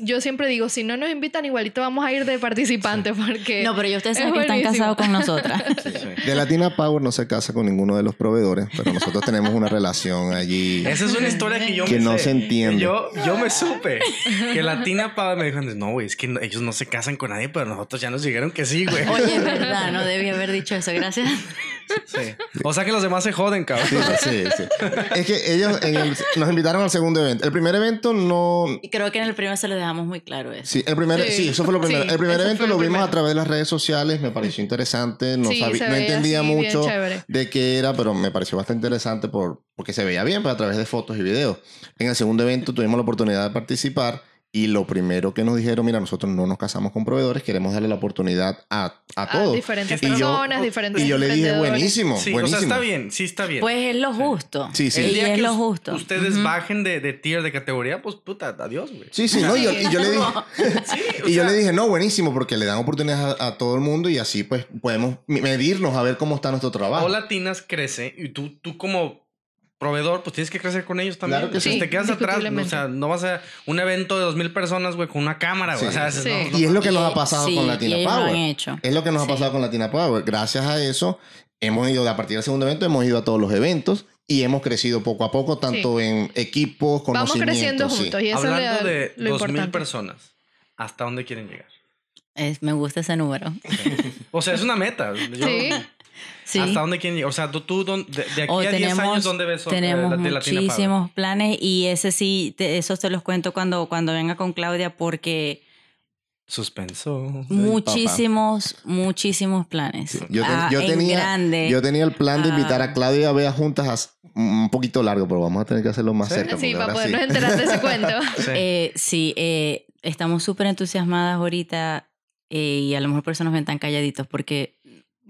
yo siempre digo, si no nos invitan igualito vamos a ir de participantes porque... No, pero ya ustedes Es saben que están casados con nosotras. De Latina Power no se casa con ninguno de los proveedores, pero nosotros tenemos una relación allí. Esa es una historia que yo Que me no sé. se entiende. Yo, yo me supe que Latina Pava me dijo, no, güey, es que no- ellos no se casan con nadie, pero nosotros ya nos dijeron que sí, güey. Oye, es verdad, no debí haber dicho eso, gracias. Sí. O sea que los demás se joden, cabrón. Sí, sí, sí. Es que ellos en el- nos invitaron al segundo evento. El primer evento no, Y creo que en el primero se lo dejamos muy claro eso. Sí, el primer, sí. Sí, eso fue lo primero. sí, el primer evento lo lo vimos primero. a través de las redes sociales, me pareció interesante, no, Sí, sabí- se no entendía así, mucho de qué era, pero me pareció bastante interesante por, porque se veía bien, pero a través de fotos y videos. En el segundo evento tuvimos la oportunidad de participar y lo primero que nos dijeron, mira, nosotros no nos casamos con proveedores, queremos darle la oportunidad a, a a todos. diferentes Y yo- personas, diferentes Y yo le dije, buenísimo, Sí, buenísimo. o sea, está bien, sí está bien. Pues es lo justo. Sí, sí. El día es que lo us- justo. ustedes bajen de, de tier, de categoría, pues puta, adiós, güey. Sí, sí, no, y yo, y yo le dije, Sí, y yo le dije, no, buenísimo, porque le dan oportunidades a, a todo el mundo y así pues podemos medirnos a ver cómo está nuestro trabajo. O Latinas crece y tú, tú como proveedor, pues tienes que crecer con ellos también. Claro que sí. te quedas atrás, o sea, no vas a un evento de dos mil personas, güey, con una cámara, güey. Sí. O sea, Sí. no, no- Y es lo que nos ha pasado sí, con y Latina ellos lo Power. han hecho. Es lo que nos ha pasado con Latina Power. Gracias a eso, hemos ido, a partir del segundo evento, hemos ido a todos los eventos y hemos crecido poco a poco, tanto en equipos, Vamos conocimientos. creciendo sí. juntos y eso Hablando de dos mil personas, ¿hasta dónde quieren llegar? Es- me gusta ese número. O sea, es una meta. Yo- Sí. Sí. ¿Hasta dónde quieren llegar? O sea, tú, tú de, de aquí O a 10 tenemos, años, ¿dónde ves tenemos de Power? muchísimos planes y ese sí, te- esos te los cuento cuando, cuando venga con Claudia porque Suspenso. muchísimos, muchísimos planes. Yo, ten- Ah, yo en tenía, grande. yo tenía el plan de invitar Ah. a Claudia y a Bea juntas a- un poquito largo, pero vamos a tener que hacerlo más ¿Sí? cerca. Sí, para ahora sí. podernos enterar de ese cuento. Sí. Eh, sí, eh, estamos súper entusiasmadas ahorita eh, y a lo mejor por eso nos ven tan calladitos porque,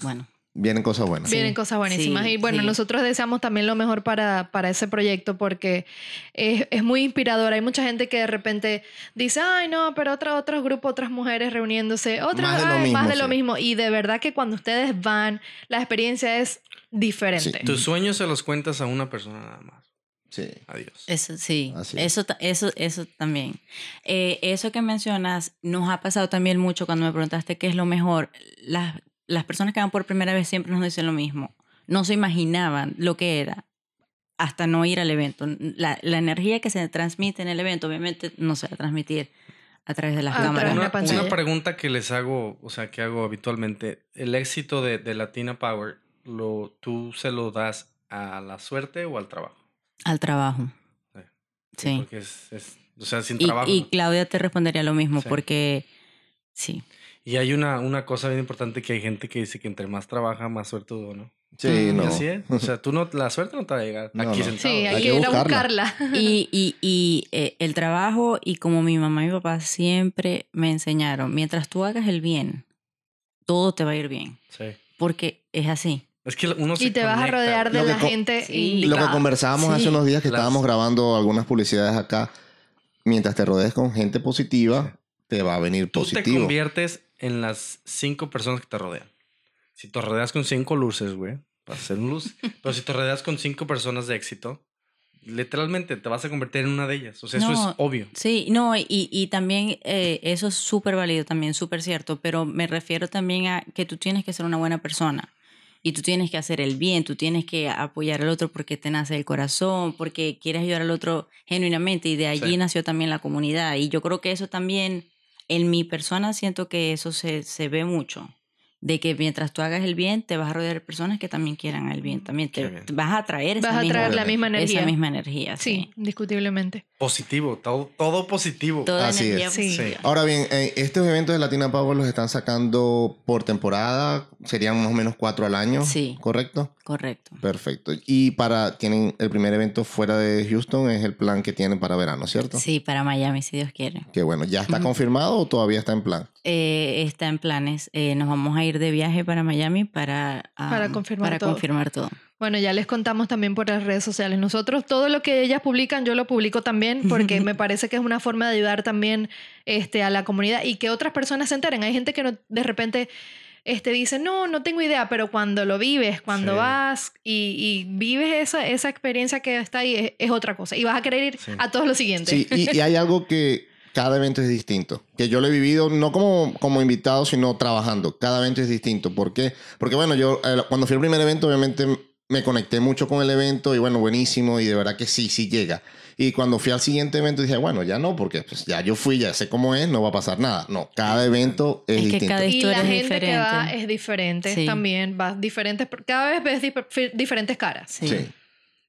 bueno, Vienen cosas buenas. Sí. Vienen cosas buenísimas. sí, y bueno, sí. nosotros deseamos también lo mejor para, para ese proyecto porque es, es muy inspirador. Hay mucha gente que de repente dice, ay, no, pero otro, otros grupos, otras mujeres reuniéndose, otras, Más de lo "Ay, mismo, más de lo mismo. Y de verdad que cuando ustedes van, la experiencia es diferente. Sí. Tus sueños se los cuentas a una persona nada más. Sí. Adiós. Eso sí, Así eso, eso, eso también. Eh, eso que mencionas nos ha pasado también mucho cuando me preguntaste qué es lo mejor. Las, las personas que van por primera vez siempre nos dicen lo mismo. No se imaginaban lo que era hasta no ir al evento. La, la energía que se transmite en el evento obviamente no se va a transmitir a través de las cámaras. Una, pregunta que les hago, o sea, que hago habitualmente. ¿El éxito de, de Latina Power, lo, tú se lo das a la suerte o al trabajo? Al trabajo. Sí. Porque es, es- o sea, sin Y, trabajo. y Claudia te respondería lo mismo Sí. porque Sí. Y hay una, una cosa bien importante que hay gente que dice que entre más trabaja, más suerte tuvo, ¿no? Sí, Y no. así es. O sea, tú no, la suerte no te va a llegar No, aquí no. sentado. Sí, hay, Hay que ir a buscarla. Y, y, y eh, el trabajo y como mi mamá y mi papá siempre me enseñaron, mientras tú hagas el bien, todo te va a ir bien, Sí. porque es así. Es que uno se Y te vas a rodear de Lo la gente Sí. Lo que conversábamos Sí. hace unos días que Las- estábamos grabando algunas publicidades acá, mientras te rodees con gente positiva, te va a venir Tú te positivo. conviertes en las cinco personas que te rodean. Si te rodeas con cinco luces, güey, vas a ser un luz. Pero si te rodeas con cinco personas de éxito, literalmente te vas a convertir en una de ellas. O sea, eso No. es obvio. Sí, no, y, y también eh, eso es súper válido, también súper cierto, pero me refiero también a que tú tienes que ser una buena persona y tú tienes que hacer el bien, tú tienes que apoyar al otro porque te nace el corazón, porque quieres ayudar al otro genuinamente y de allí Sí. nació también la comunidad. Y yo creo que eso también, en mi persona, siento que eso se, se ve mucho. De que mientras tú hagas el bien, te vas a rodear de personas que también quieran el bien. También Qué te, bien. vas a atraer esa Vas a misma, traer la misma energía. esa misma energía. Sí, Sí. indiscutiblemente. Positivo, todo, todo positivo. Toda Así energía es. Sí. positiva. Ahora bien, eh, estos eventos de Latina Power los están sacando por temporada, serían más o menos cuatro al año, Sí. ¿correcto? Correcto. Perfecto. Y para, tienen el primer evento fuera de Houston, es el plan que tienen para verano, ¿cierto? Sí, para Miami, si Dios quiere. Que bueno, ¿ya está confirmado o todavía está en plan? Eh, está en planes. Eh, nos vamos a ir de viaje para Miami para, ah, Para confirmar para todo. confirmar todo. Bueno, ya les contamos también por las redes sociales. Nosotros todo lo que ellas publican, yo lo publico también porque me parece que es una forma de ayudar también este, a la comunidad y que otras personas se enteren. Hay gente que no- de repente este, dice, no, no tengo idea, pero cuando lo vives, cuando Sí. vas y, y vives esa, esa experiencia que está ahí, es, es otra cosa. Y vas a querer ir Sí. a todos los siguientes. Sí, y, y hay algo que cada evento es distinto. Que yo lo he vivido no como, como invitado, sino trabajando. Cada evento es distinto. ¿Por qué? Porque bueno, yo eh, cuando fui al primer evento, obviamente me conecté mucho con el evento y bueno, buenísimo y de verdad que sí, sí llega. Y cuando fui al siguiente evento dije, bueno, ya no, porque pues, ya yo fui, ya sé cómo es, no va a pasar nada. No, cada evento es, Es que distinto. cada Y la gente que diferente. va es diferente Sí. también, va diferentes, cada vez ves dif- diferentes caras. Sí. Sí.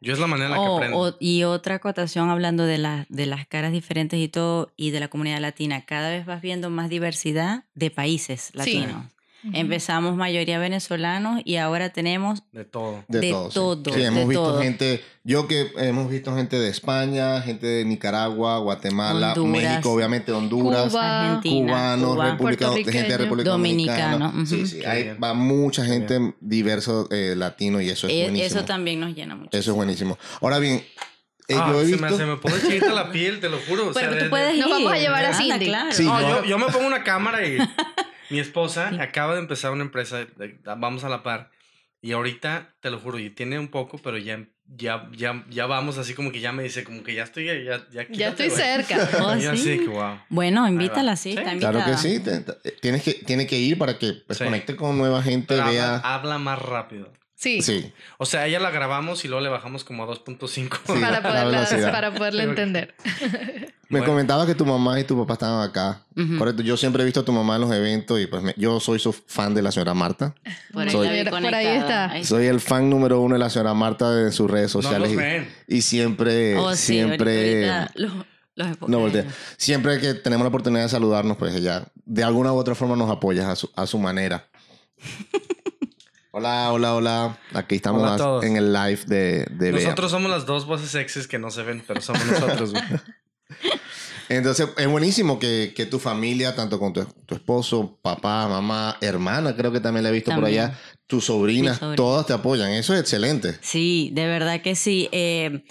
Yo es la manera en la que O- aprendo. o- y otra acotación hablando de, la- de las caras diferentes y todo, y de la comunidad latina, cada vez vas viendo más diversidad de países latinos. Ujú. Empezamos mayoría venezolanos y ahora tenemos de todo. De, de todo. sí. todo, Sí, de hemos visto todo. gente, yo que hemos visto gente de España, gente de Nicaragua, Guatemala, Honduras, México, obviamente Honduras, Cuba, Argentina, cubanos, Cuba, República, de gente de República Dominicana. dominicano, Sí, ujú. sí, Qué hay, bien. va mucha gente diverso eh, latino y eso es Eh, buenísimo. Eso también nos llena mucho. Eso es buenísimo. Ahora bien, eh, Ah, yo he se, visto... me, se me pone chiquita la piel, te lo juro. o sea, Pero tú desde- puedes Nos ir. vamos a llevar a Anda, Cindy. claro. Sí, No, yo- yo, yo me pongo una cámara y mi esposa acaba de empezar una empresa, de- vamos a la par, y ahorita, te lo juro, y tiene un poco, pero ya, ya, ya, ya vamos así como que ya me dice, como que ya estoy, ya, ya, Ya quítate, estoy güey. cerca. Oh, sí. así que wow. Bueno, invítala, sí, Sí. está Claro que invitada. sí, te- te- tienes, que, tiene que ir para que pues, Sí. conecte con nueva gente, Pero habla, vea... habla más rápido. Sí, Sí, O sea, ella la grabamos y luego le bajamos como a 2.5. Sí. para, la poderla, velocidad. para poderla entender. me Bueno. comentaba que tu mamá y tu papá estaban acá. Ujú. Correcto, yo siempre he visto a tu mamá en los eventos y pues me- yo soy su fan de la señora Marta. Por ahí, Soy- Por ahí está. Soy el fan número uno de la señora Marta de sus redes No sociales. los y- siempre, Oh, sí, siempre... ahorita- los- No voltea. Siempre que tenemos la oportunidad de saludarnos, pues ella de alguna u otra forma nos apoya a su, a su manera. hola, hola, hola. Aquí estamos Hola a todos. en el live de, de Bea. Nosotros somos las dos voces sexys que no se ven, pero somos nosotros, güey. Entonces, es buenísimo que, que tu familia, tanto con tu, tu esposo, papá, mamá, hermana, creo que también la he visto por allá, tus sobrinas, sobrina. todas te apoyan. Eso es excelente. Sí, de verdad que sí. Eh,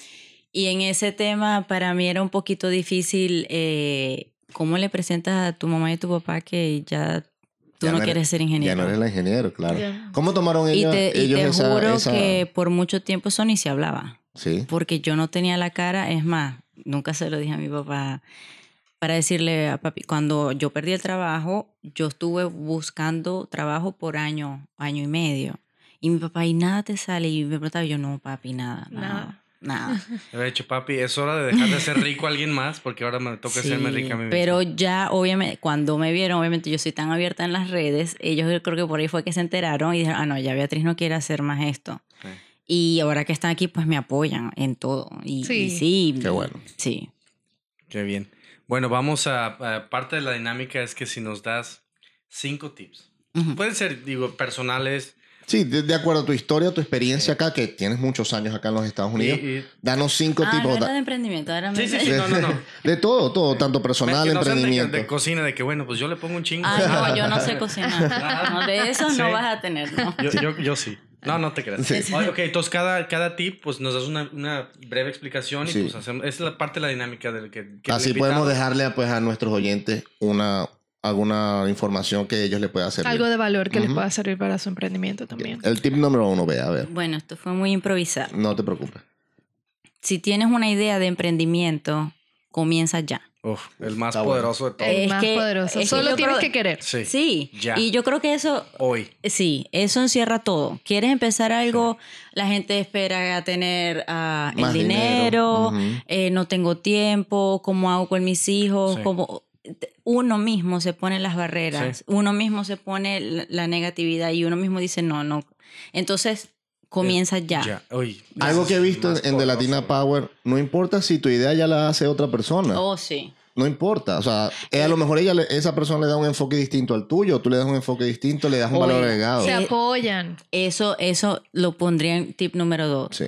y en ese tema para mí era un poquito difícil. eh, ¿Cómo le presentas a tu mamá y tu papá que ya tú Ya no, no eres- quieres ser Ya ingeniero? no eres la ingeniero, claro. Ya. ¿Cómo tomaron y ellos, te, y te esa, juro esa- que por mucho tiempo eso ni se hablaba. Sí. Porque yo no tenía la cara, es más, nunca se lo dije a mi papá para decirle a papi, cuando yo perdí el trabajo, yo estuve buscando trabajo por año, año y medio. Y mi papá, y nada te sale. Y me preguntaba yo, no, papi, nada, nada, nada. Le había dicho, papi, es hora de dejar de ser rico a alguien más porque ahora me toca serme Sí, rica a mí mismo. Pero ya, obviamente, cuando me vieron, obviamente yo soy tan abierta en las redes, ellos yo creo que por ahí fue que se enteraron y dijeron, ah, no, ya Beatriz no quiere hacer más esto. Sí. Y ahora que están aquí, pues me apoyan en todo. Y Sí. y sí, Qué bueno. Sí. Qué bien. Bueno, vamos a, a- parte de la dinámica es que si nos das cinco tips. Ujú. Pueden ser, digo, personales. Sí, de, de acuerdo a tu historia, tu experiencia acá, que tienes muchos años acá en los Estados Unidos, y- danos cinco Ah, tipos. no era da- de emprendimiento, ahora me- Sí, sí, sí, no, no, no. De todo, todo, tanto personal, no de- emprendimiento. De, cocina, de que bueno, pues yo le pongo un chingo. Ah, no, yo no sé cocinar. No, de eso Sí. no vas a tener, ¿no? Yo, yo, yo sí. No, no te creas. Sí. Oye, Ok, entonces cada, cada tip pues nos das una, una breve explicación y Sí. pues hacemos, esa es la parte de la dinámica del que, que Así podemos dejarle pues, a nuestros oyentes una, alguna información que ellos les pueda hacer. Algo de valor que les pueda servir para su emprendimiento también. El tip número uno, vea, a ver. Bueno, esto fue muy improvisado. No te preocupes. Si tienes una idea de emprendimiento, comienza ya. Uf, el más Está bueno. poderoso de todos. El Es más que- poderoso. es Solo tienes creo- que querer. Sí. Sí, Ya. y yo creo que eso, Hoy. sí, eso encierra todo. ¿Quieres empezar algo? La gente espera a tener ah, el dinero, eh, no tengo tiempo, ¿cómo hago con mis hijos? Sí. ¿Cómo? Uno mismo se pone las barreras, Sí. uno mismo se pone la, negatividad y uno mismo dice no, no. Entonces, comienza ya. Ya. Uy, Algo que he visto en The Latina. Power, no importa si tu idea ya la hace otra persona. Oh, sí. No importa. O sea, eh, a lo mejor ella, esa persona le da un enfoque distinto al tuyo, tú le das un enfoque distinto, le das un Oye, valor agregado. Se Eh, apoyan. Eso, eso lo pondría en tip número dos. Sí.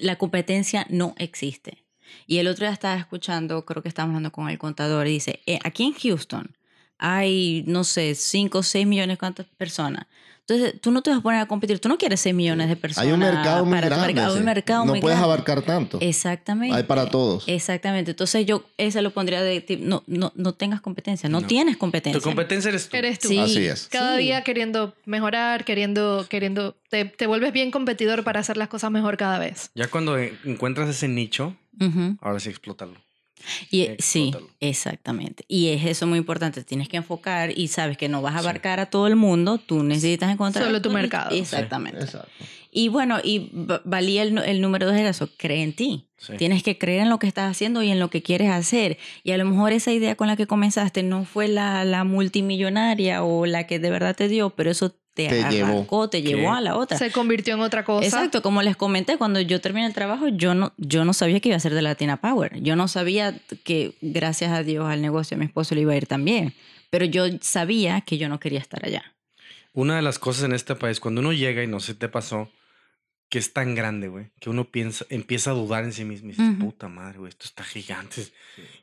La competencia no existe. Y el otro día estaba escuchando, creo que estábamos hablando con el contador, y dice, eh, aquí en Houston hay, no sé, 5 o 6 millones, ¿cuántas personas? Entonces, tú no te vas a poner a competir, tú no quieres 6 millones de personas. Hay un mercado muy grande. mercado, sí. un mercado no muy puedes grande. abarcar tanto. Exactamente. Hay para todos. Exactamente. Entonces yo ese lo pondría de tip, no, no, no tengas competencia, no, No. tienes Tu competencia. competencia eres tú. Eres tú. Sí. Así es. Cada Sí. día queriendo mejorar, queriendo, queriendo, te, te vuelves bien competidor para hacer las cosas mejor cada vez. Ya cuando encuentras ese nicho, Ahora sí explótalo. Y eh, sí, exactamente. Y es eso muy importante. Tienes que enfocar y sabes que no vas a abarcar a todo el mundo. Tú necesitas encontrar Solo tu mercado. Exactamente. Exacto. Y bueno, y va- valía el, el número dos era eso, cree en ti. Sí. Tienes que creer en lo que estás haciendo y en lo que quieres hacer. Y a lo mejor esa idea con la que comenzaste no fue la, la multimillonaria o la que de verdad te dio, pero eso te, Te llevó. arrancó, te ¿Qué? llevó a la otra. Se convirtió en otra cosa. Exacto, como les comenté, cuando yo terminé el trabajo, yo no, yo no sabía que iba a ser de Latina Power. Yo no sabía que, gracias a Dios, al negocio a mi esposo le iba a ir también. Pero yo sabía que yo no quería estar allá. Una de las cosas en este país, cuando uno llega y no se te pasó, que es tan grande, güey, que uno piensa, empieza a dudar en sí mismo y dices, Ujú. puta madre, güey, esto está gigante.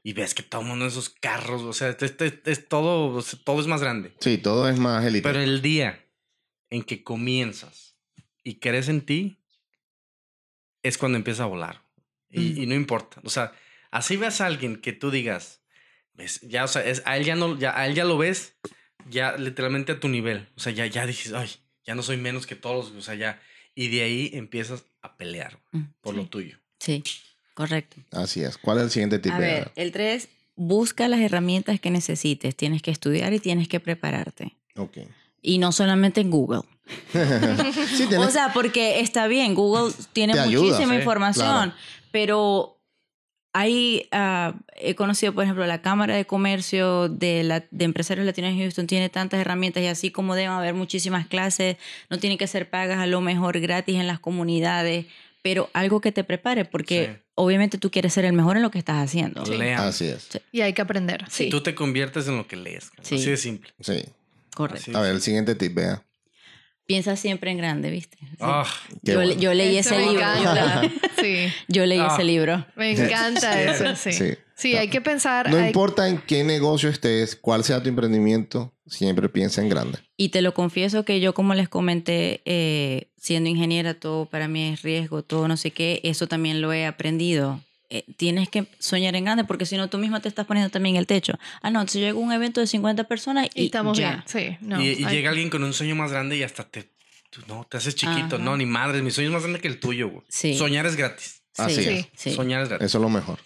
Y ves que todo el mundo esos carros, o sea, este, este- es todo, o sea, todo es más grande. Sí, todo es más élite. Pero el día en que comienzas y crees en ti, es cuando empieza a volar. Y, Mm. y no importa. O sea, así ves a alguien que tú digas, ves, ya, o sea, es, a él ya no, ya, a él ya lo ves, ya literalmente a tu nivel. O sea, ya, ya dices, ay, ya no soy menos que todos. O sea, ya. Y de ahí empiezas a pelear Mm, por sí. lo tuyo. Sí, correcto. Así es. ¿Cuál es el siguiente tip? A ver, el 3, busca las herramientas que necesites. Tienes que estudiar y tienes que prepararte. Ok. Y no solamente en Google. sí. O sea, porque está bien, Google tiene ayuda, muchísima sí, información, claro. pero hay, ah, he conocido, por ejemplo, la Cámara de Comercio de, la, de Empresarios Latinos en Houston tiene tantas herramientas y así como deben haber muchísimas clases, no tienen que ser pagas, a lo mejor gratis en las comunidades, pero algo que te prepare, porque Sí. obviamente tú quieres ser el mejor en lo que estás haciendo. Lean. Así es. Y hay que aprender. Sí. Tú te conviertes en lo que lees. Así de simple. Sí. Correcto. A ver, el siguiente tip, vea. Piensa siempre en grande, ¿viste? Sí. Ah, yo, bueno. yo leí Eso ese me libro. Yo, encanta. Sí, yo leí Ah. ese libro. me encanta eso, sí. Sí. Sí, hay que pensar. No hay- importa en qué negocio estés, cuál sea tu emprendimiento, siempre piensa en grande. Y te lo confieso que yo, como les comenté, eh, siendo ingeniera, todo para mí es riesgo, todo no sé qué, eso también lo he aprendido. Eh, tienes que soñar en grande porque si no tú misma te estás poniendo también el techo. Ah, no, entonces llega un evento de 50 personas y, Y estamos ya. bien. Sí, no. y, y hay- llega alguien con un sueño más grande y hasta te, tú, no, te haces chiquito. Ajá. No, ni madres, mi sueño es más grande que el tuyo, güey. Sí. Soñar es gratis. Así Sí, es. sí. Soñar es gratis. Eso es lo mejor.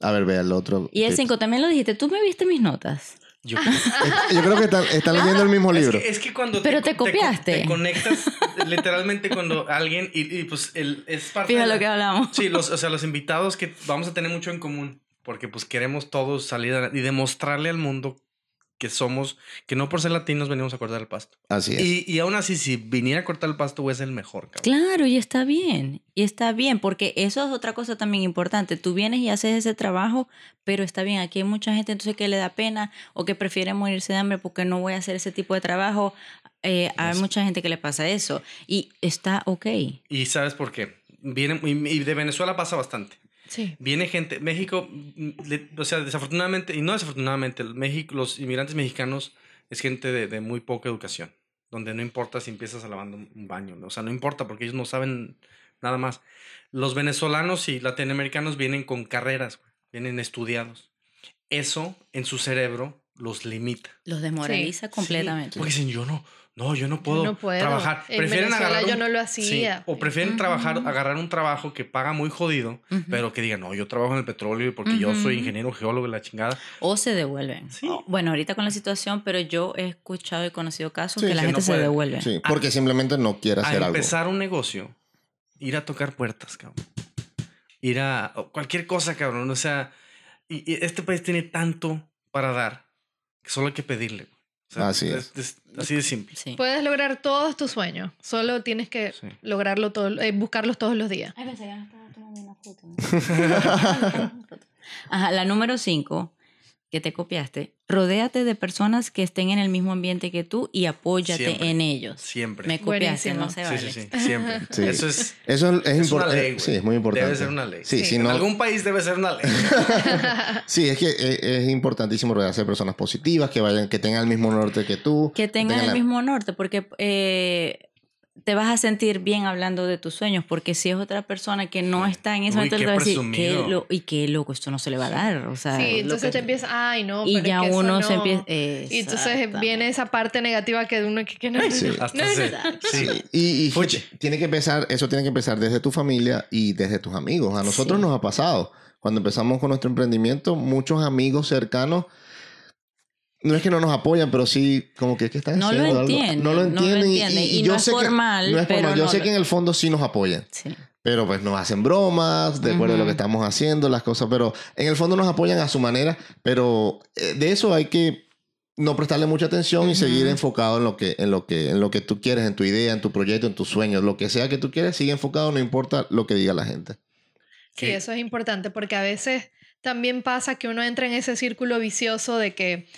A ver, vea el otro. Y el tip. 5 también lo dijiste, tú me viste mis notas. Yo, Yo creo que están, están leyendo el mismo es, libro. que, es que cuando Pero te co- copiaste. Te, conectas literalmente cuando alguien y, y, pues el, es parte de la- lo que hablamos. Sí, los, o sea, los invitados que vamos a tener mucho en común porque pues queremos todos salir a- y demostrarle al mundo que somos, que no por ser latinos venimos a cortar el pasto. Así es. Y, y aún así, si viniera a cortar el pasto, güey, es el mejor, cabrón. Claro, y está bien, y está bien, porque eso es otra cosa también importante. Tú vienes y haces ese trabajo, pero está bien. Aquí hay mucha gente entonces que le da pena o que prefiere morirse de hambre porque no voy a hacer ese tipo de trabajo. Eh, hay mucha gente que le pasa eso y está ok. Y sabes por qué. Viene, y y de Venezuela pasa bastante. Sí. Viene gente, México, mm, le- o sea, desafortunadamente, y no desafortunadamente, el México, los inmigrantes mexicanos es gente de, de muy poca educación, donde no importa si empiezas a lavando un baño, ¿no? o sea, no importa porque ellos no saben nada más. Los venezolanos y latinoamericanos vienen con carreras, vienen estudiados. Eso en su cerebro los limita. Los desmoraliza completamente. Porque dicen, yo no, no, yo no puedo, no puedo. trabajar. En Venezuela agarrar yo no lo sí, hacía. o prefieren trabajar, agarrar un trabajo que paga muy jodido, pero que digan, no, yo trabajo en el petróleo porque yo soy ingeniero geólogo y la chingada. O se devuelven. Sí. O- Bueno, ahorita con la situación, pero yo he escuchado y conocido casos Sí, que la que gente no se puede. devuelve. Sí, porque simplemente no quiere hacer algo. empezar un negocio, ir a tocar puertas, cabrón. Ir a cualquier cosa, cabrón. O sea, y, y este país tiene tanto para dar que solo hay que pedirle. O sea, Así es. es así de simple. Sí. Puedes lograr todos tus sueños. Solo tienes que Sí. lograrlo todo, eh, buscarlos todos los días. Ay, pensé que no estaba tomando una foto. Ajá, la número cinco que te copiaste. Rodéate de personas que estén en el mismo ambiente que tú y apóyate Siempre. en ellos. Siempre. Me copiaste, Buenísimo. no se Sí, vale. sí, sí, siempre. Sí. Eso es, Eso es, es una importante. ley, güey. Sí, es muy importante. Debe ser una ley. Sí, Sí. si en no, algún país debe ser una ley. sí, es que es, es importantísimo rodearse de personas positivas, que vayan, que tengan el mismo norte que tú. Que tengan el la- mismo norte, porque eh, te vas a sentir bien hablando de tus sueños, porque si es otra persona que no está en ese Uy, momento, te va a decir, qué lo- y qué loco, esto no se le va a dar. O sea, Sí, lo entonces que- te empieza, ay, no, y pero ya es que eso uno se no". empieza. Y entonces viene esa parte negativa que uno que, que no, Sí. no, Hasta no, no. sí. Y, y tiene que empezar, eso tiene que empezar desde tu familia y desde tus amigos. A nosotros Sí. nos ha pasado. Cuando empezamos con nuestro emprendimiento, muchos amigos cercanos, no es que no nos apoyan, pero sí como que, ¿qué estás No lo haciendo? Entienden, No lo no lo entienden. y- entienden, y, y yo no es sé que- formal, no es pero formal. Yo no sé lo- que en el fondo sí nos apoyan. Sí. Pero pues nos hacen bromas de acuerdo a lo que estamos haciendo, las cosas, pero en el fondo nos apoyan a su manera, pero eh, de eso hay que no prestarle mucha atención y seguir enfocado en lo que en lo que en lo que tú quieres, en tu idea, en tu proyecto, en tus sueños, lo que sea que tú quieres, sigue enfocado, no importa lo que diga la gente. Sí, eso es importante porque a veces también pasa que uno entra en ese círculo vicioso de que,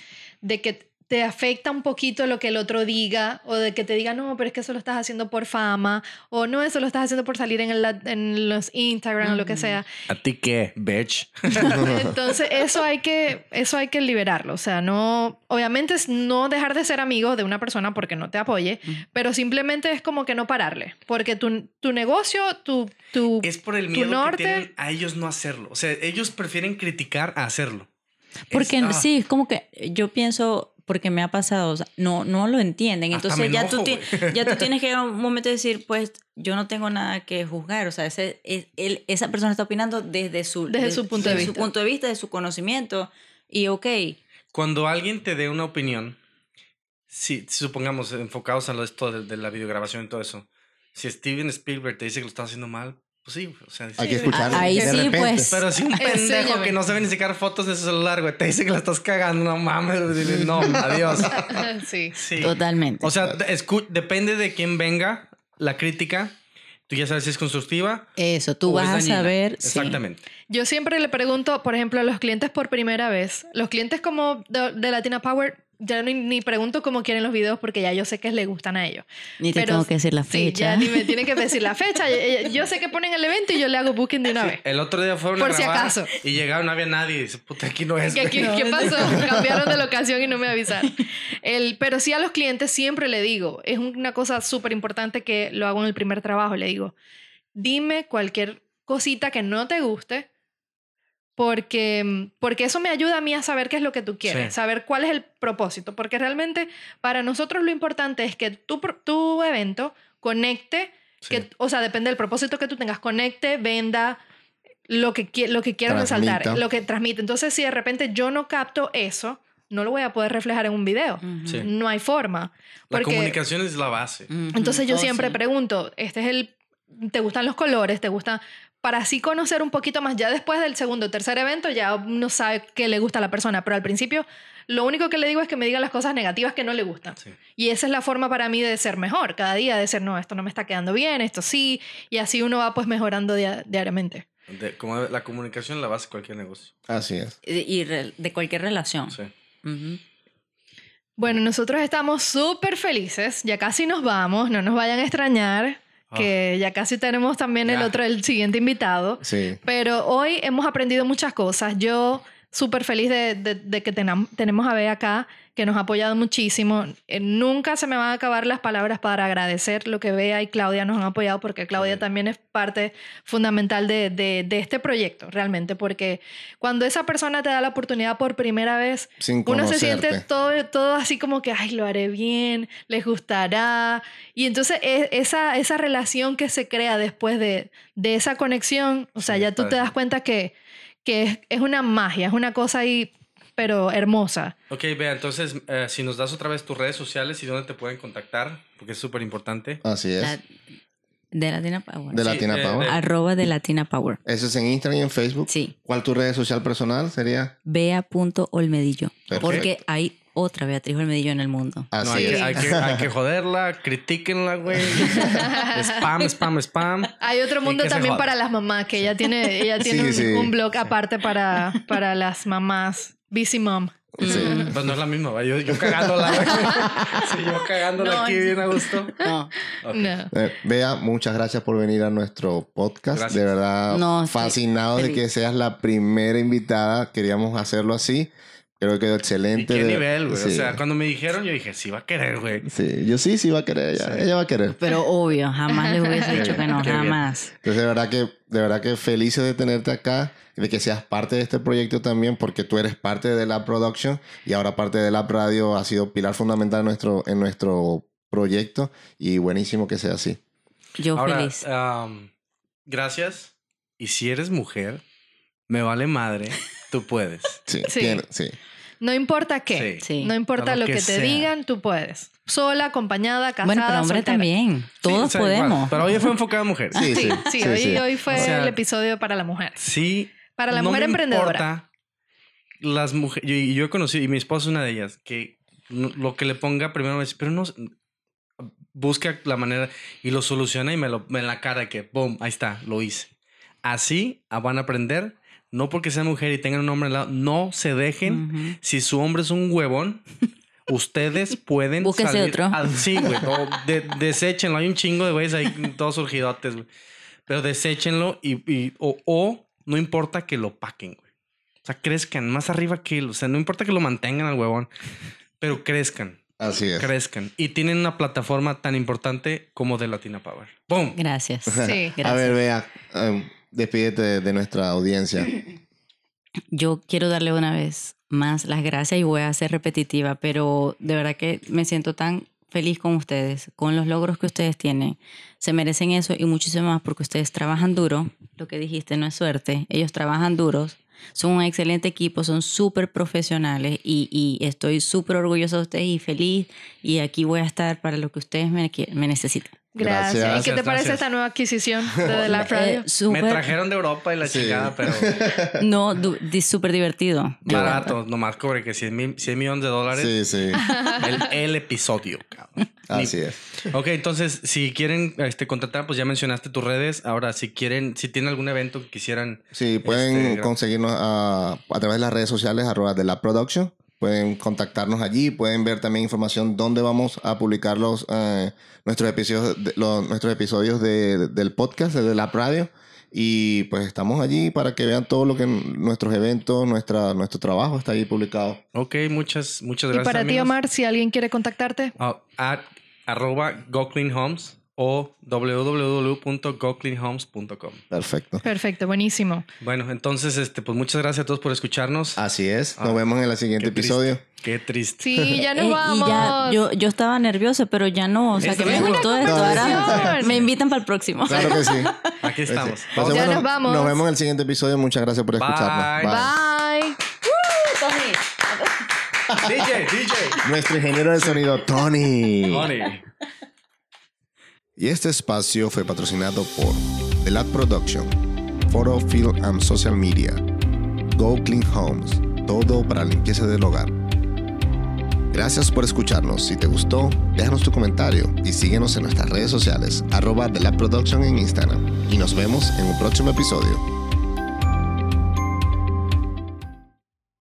de que te afecta un poquito lo que el otro diga o de que te diga, no, pero es que eso lo estás haciendo por fama o no, eso lo estás haciendo por salir en, el, en los Instagram o lo que Ujú. sea. ¿A ti qué, bitch? Entonces, eso hay que, eso hay que liberarlo. O sea, no, obviamente es no dejar de ser amigo de una persona porque no te apoye, pero simplemente es como que no pararle. Porque tu, tu negocio, tu, tu, Es por el tu miedo norte- que tienen a ellos no hacerlo. O sea, ellos prefieren criticar a hacerlo. Porque Es- ah, sí, es como que yo pienso, porque me ha pasado, o sea, no, no lo entienden. Hasta Entonces ya, tú, enojo, ti- güey. ya tú tienes que a un momento de decir, pues yo no tengo nada que juzgar. O sea, ese, es- él- esa persona está opinando desde su, Desde su punto de desde vista. su punto de vista, de su conocimiento. Y ok, Cuando alguien te dé una opinión, si supongamos enfocados a lo esto de, de la videograbación y todo eso, si Steven Spielberg te dice que lo estás haciendo mal, pues sí, o sea, Hay que escucharlo. ahí de sí, repente. pues. Pero si un pendejo que no sabe ni sacar fotos de su celular, güey, te dice que la estás cagando, no mames, dile, no, adiós. sí. Sí. totalmente. O sea, depende de quién venga la crítica. Tú ya sabes si es constructiva. Eso, tú o es vas a saber. sí. Exactamente. Yo siempre le pregunto, por ejemplo, a los clientes por primera vez, los clientes como de, de Latina Power, ya ni, ni pregunto cómo quieren los videos porque ya yo sé que les gustan a ellos. Ni te Pero- tengo que decir la Sí, fecha. ya ni me tienen que decir la fecha. Yo- Yo sé que ponen el evento y yo le hago booking de una vez. El otro día fueron Por a si acaso. y llegaron, no había nadie. Y dice, puta, aquí no es. ¿Qué, güey". qué- qué pasó? Cambiaron de locación y no me avisaron. El, pero sí a los clientes siempre le digo, es una cosa súper importante que lo hago en el primer trabajo, le digo, dime cualquier cosita que no te guste, porque, porque eso me ayuda a mí a saber qué es lo que tú quieres, Sí. saber cuál es el propósito, porque realmente para nosotros lo importante es que tu, tu evento conecte, Sí. que, o sea, depende del propósito que tú tengas, conecte, venda, lo que, lo que quiero resaltar, lo que transmite. Entonces, si de repente yo no capto eso, no lo voy a poder reflejar en un video. Sí. No hay forma. La Porque, comunicación es la base. Entonces yo Oh, siempre sí. pregunto, este es el, ¿te gustan los colores? ¿Te gusta? Para así conocer un poquito más, ya después del segundo o tercer evento ya uno sabe qué le gusta a la persona, pero al principio lo único que le digo es que me diga las cosas negativas que no le gustan. Sí. Y esa es la forma para mí de ser mejor, cada día de ser, no, esto no me está quedando bien, esto sí, y así uno va pues mejorando dia- diariamente. De- como la comunicación es la base de cualquier negocio. Así es. Y y re- de cualquier relación. Sí. Bueno, nosotros estamos súper felices, ya casi nos vamos, no nos vayan a extrañar, Ah. que ya casi tenemos también el otro, el siguiente invitado. Sí. Pero hoy hemos aprendido muchas cosas. Yo súper feliz de, de- de que tenam- tenemos a Bea acá, que nos ha apoyado muchísimo. Eh, nunca se me van a acabar las palabras para agradecer lo que Bea y Claudia nos han apoyado, porque Claudia Sí. también es parte fundamental de, de- este proyecto, realmente, porque cuando esa persona te da la oportunidad por primera vez, Sin uno se siente todo, todo así como que, ay, lo haré bien, les gustará. Y entonces e- esa, esa relación que se crea después de, de esa conexión, o sea, Sí, ya tú te das cuenta que, que es, es una magia, es una cosa ahí, pero hermosa. Ok, vea, entonces, eh, si nos das otra vez tus redes sociales y dónde te pueden contactar, porque es súper importante. Así es. La- de Latina Power. de Sí, Latina eh, Power. de- Arroba de Latina Power. Eso es en Instagram y en Facebook. Sí. ¿Cuál tu red social personal sería? Bea.olmedillo. Perfecto. Porque hay otra Beatriz Olmedillo en el mundo. Así no, hay, es. que, hay, que, hay que joderla, critíquenla, güey. spam, spam, spam. Hay otro mundo también para las mamás, que ella tiene, ella tiene Sí, un, sí. un blog aparte para, para las mamás. Busy Mom. Sí. Pues no es la misma, güey. Yo, yo cagándola. Sí, yo cagándola No, aquí sí. bien a gusto. No. Ok. No. Eh, Bea, muchas gracias por venir a nuestro podcast. Gracias. De verdad, No, fascinado de que seas la primera invitada. Queríamos hacerlo así. Creo que quedó ¿Y excelente. qué De- nivel, güey? O sí. sea, cuando me dijeron, yo dije, sí va a querer, güey. Sí, yo sí, sí va a querer. Ella, Sí. ella va a querer. Pero obvio, jamás les hubiese dicho que bien, no, qué bien. jamás. Entonces, de verdad que, de verdad que felices de tenerte acá, de que seas parte de este proyecto también, porque tú eres parte de la production y ahora parte de la radio ha sido pilar fundamental en nuestro, en nuestro proyecto y buenísimo que sea así. Yo Ahora, feliz. am, gracias. Y si eres mujer, me vale madre, tú puedes. Sí, Sí. tiene- sí. No importa qué. Sí. No importa lo lo que que, te sea. digan, tú puedes. Sola, acompañada, casada, Bueno, pero hombre soltera. también. Sí, Todos o sea, igual. podemos. Pero hoy fue enfocado a mujeres. Sí, Sí, sí, sí, sí, hoy, sí. hoy fue O sea, el episodio para la mujer. Sí. Para la no mujer me emprendedora. importa las mujeres. Y yo he conocido, y mi esposa es una de ellas, que lo que le ponga primero me dice, pero no. Busca la manera y lo soluciona y me lo me en la cara que, boom, ahí está, lo hice. Así van a aprender. No porque sea mujer y tengan un hombre al lado, no se dejen. Si su hombre es un huevón, ustedes pueden Búsquese salir otro. al- sí, güey. o de- deséchenlo. Hay un chingo de güeyes ahí todos surgidotes, güey. Pero deséchenlo y, y- o, o no importa que lo paquen, güey. O sea, crezcan más arriba que él. O sea, no importa que lo mantengan al huevón, pero crezcan, Así es. crezcan. Y tienen una plataforma tan importante como de Latina Power. ¡Boom! Gracias. Sí. A ver, vea, em, despídete de, nuestra audiencia. Yo quiero darle una vez más las gracias y voy a ser repetitiva, pero de verdad que me siento tan feliz con ustedes, con los logros que ustedes tienen. Se merecen eso y muchísimo más porque ustedes trabajan duro. Lo que dijiste no es suerte. Ellos trabajan duros. Son un excelente equipo, son súper profesionales y, estoy súper orgulloso de ustedes y feliz. Y aquí voy a estar para lo que ustedes me, necesiten. Gracias. Gracias. ¿Y qué te Gracias, parece esta nueva adquisición de The Lab Radio? Eh, Me trajeron de Europa y la Sí. chingada, pero No, súper divertido. Barato. Nomás cobre que 100, mil, 100 millones de dólares Sí, sí. el, el episodio, cabrón. Así es. Ok, entonces, si quieren este, contratar, pues ya mencionaste tus redes. Ahora, si quieren, si tienen algún evento que quisieran. Sí, pueden Este, conseguirnos a, a través de las redes sociales, arroba de la production. Pueden contactarnos allí, pueden ver también información dónde vamos a publicar los, eh, nuestros episodios, de, los- nuestros episodios de- del podcast, de la radio. Y pues estamos allí para que vean todo lo que nuestros eventos, nuestra, nuestro trabajo está ahí publicado. Ok, muchas, muchas Y gracias. para ti. Omar, si alguien quiere contactarte. Ah, at arroba gocleanhomes o www.gocleanhomes.com. Perfecto. Perfecto, buenísimo. Bueno, entonces, este, pues muchas gracias a todos por escucharnos. Así es. Nos Ah, vemos en el siguiente Qué triste, episodio. Qué triste. Sí, ya nos Eh, y vamos. ya, yo, yo estaba nerviosa, pero ya no. O sea, que me gustó esto. Ahora me invitan para el próximo. Claro que sí. Aquí estamos. Entonces, Ya bueno, nos vamos. Nos vemos en el siguiente episodio. Muchas gracias por Bye. escucharnos. Bye. DJ, DJ. Nuestro ingeniero de sonido, Tony. Tony. Y este espacio fue patrocinado por The Lab Production, Photo, Film and Social Media, Go Clean Homes, todo para limpieza del hogar, Gracias por escucharnos. Si te gustó, déjanos tu comentario y síguenos en nuestras redes sociales, arroba de la production en Instagram. Y nos vemos en un próximo episodio.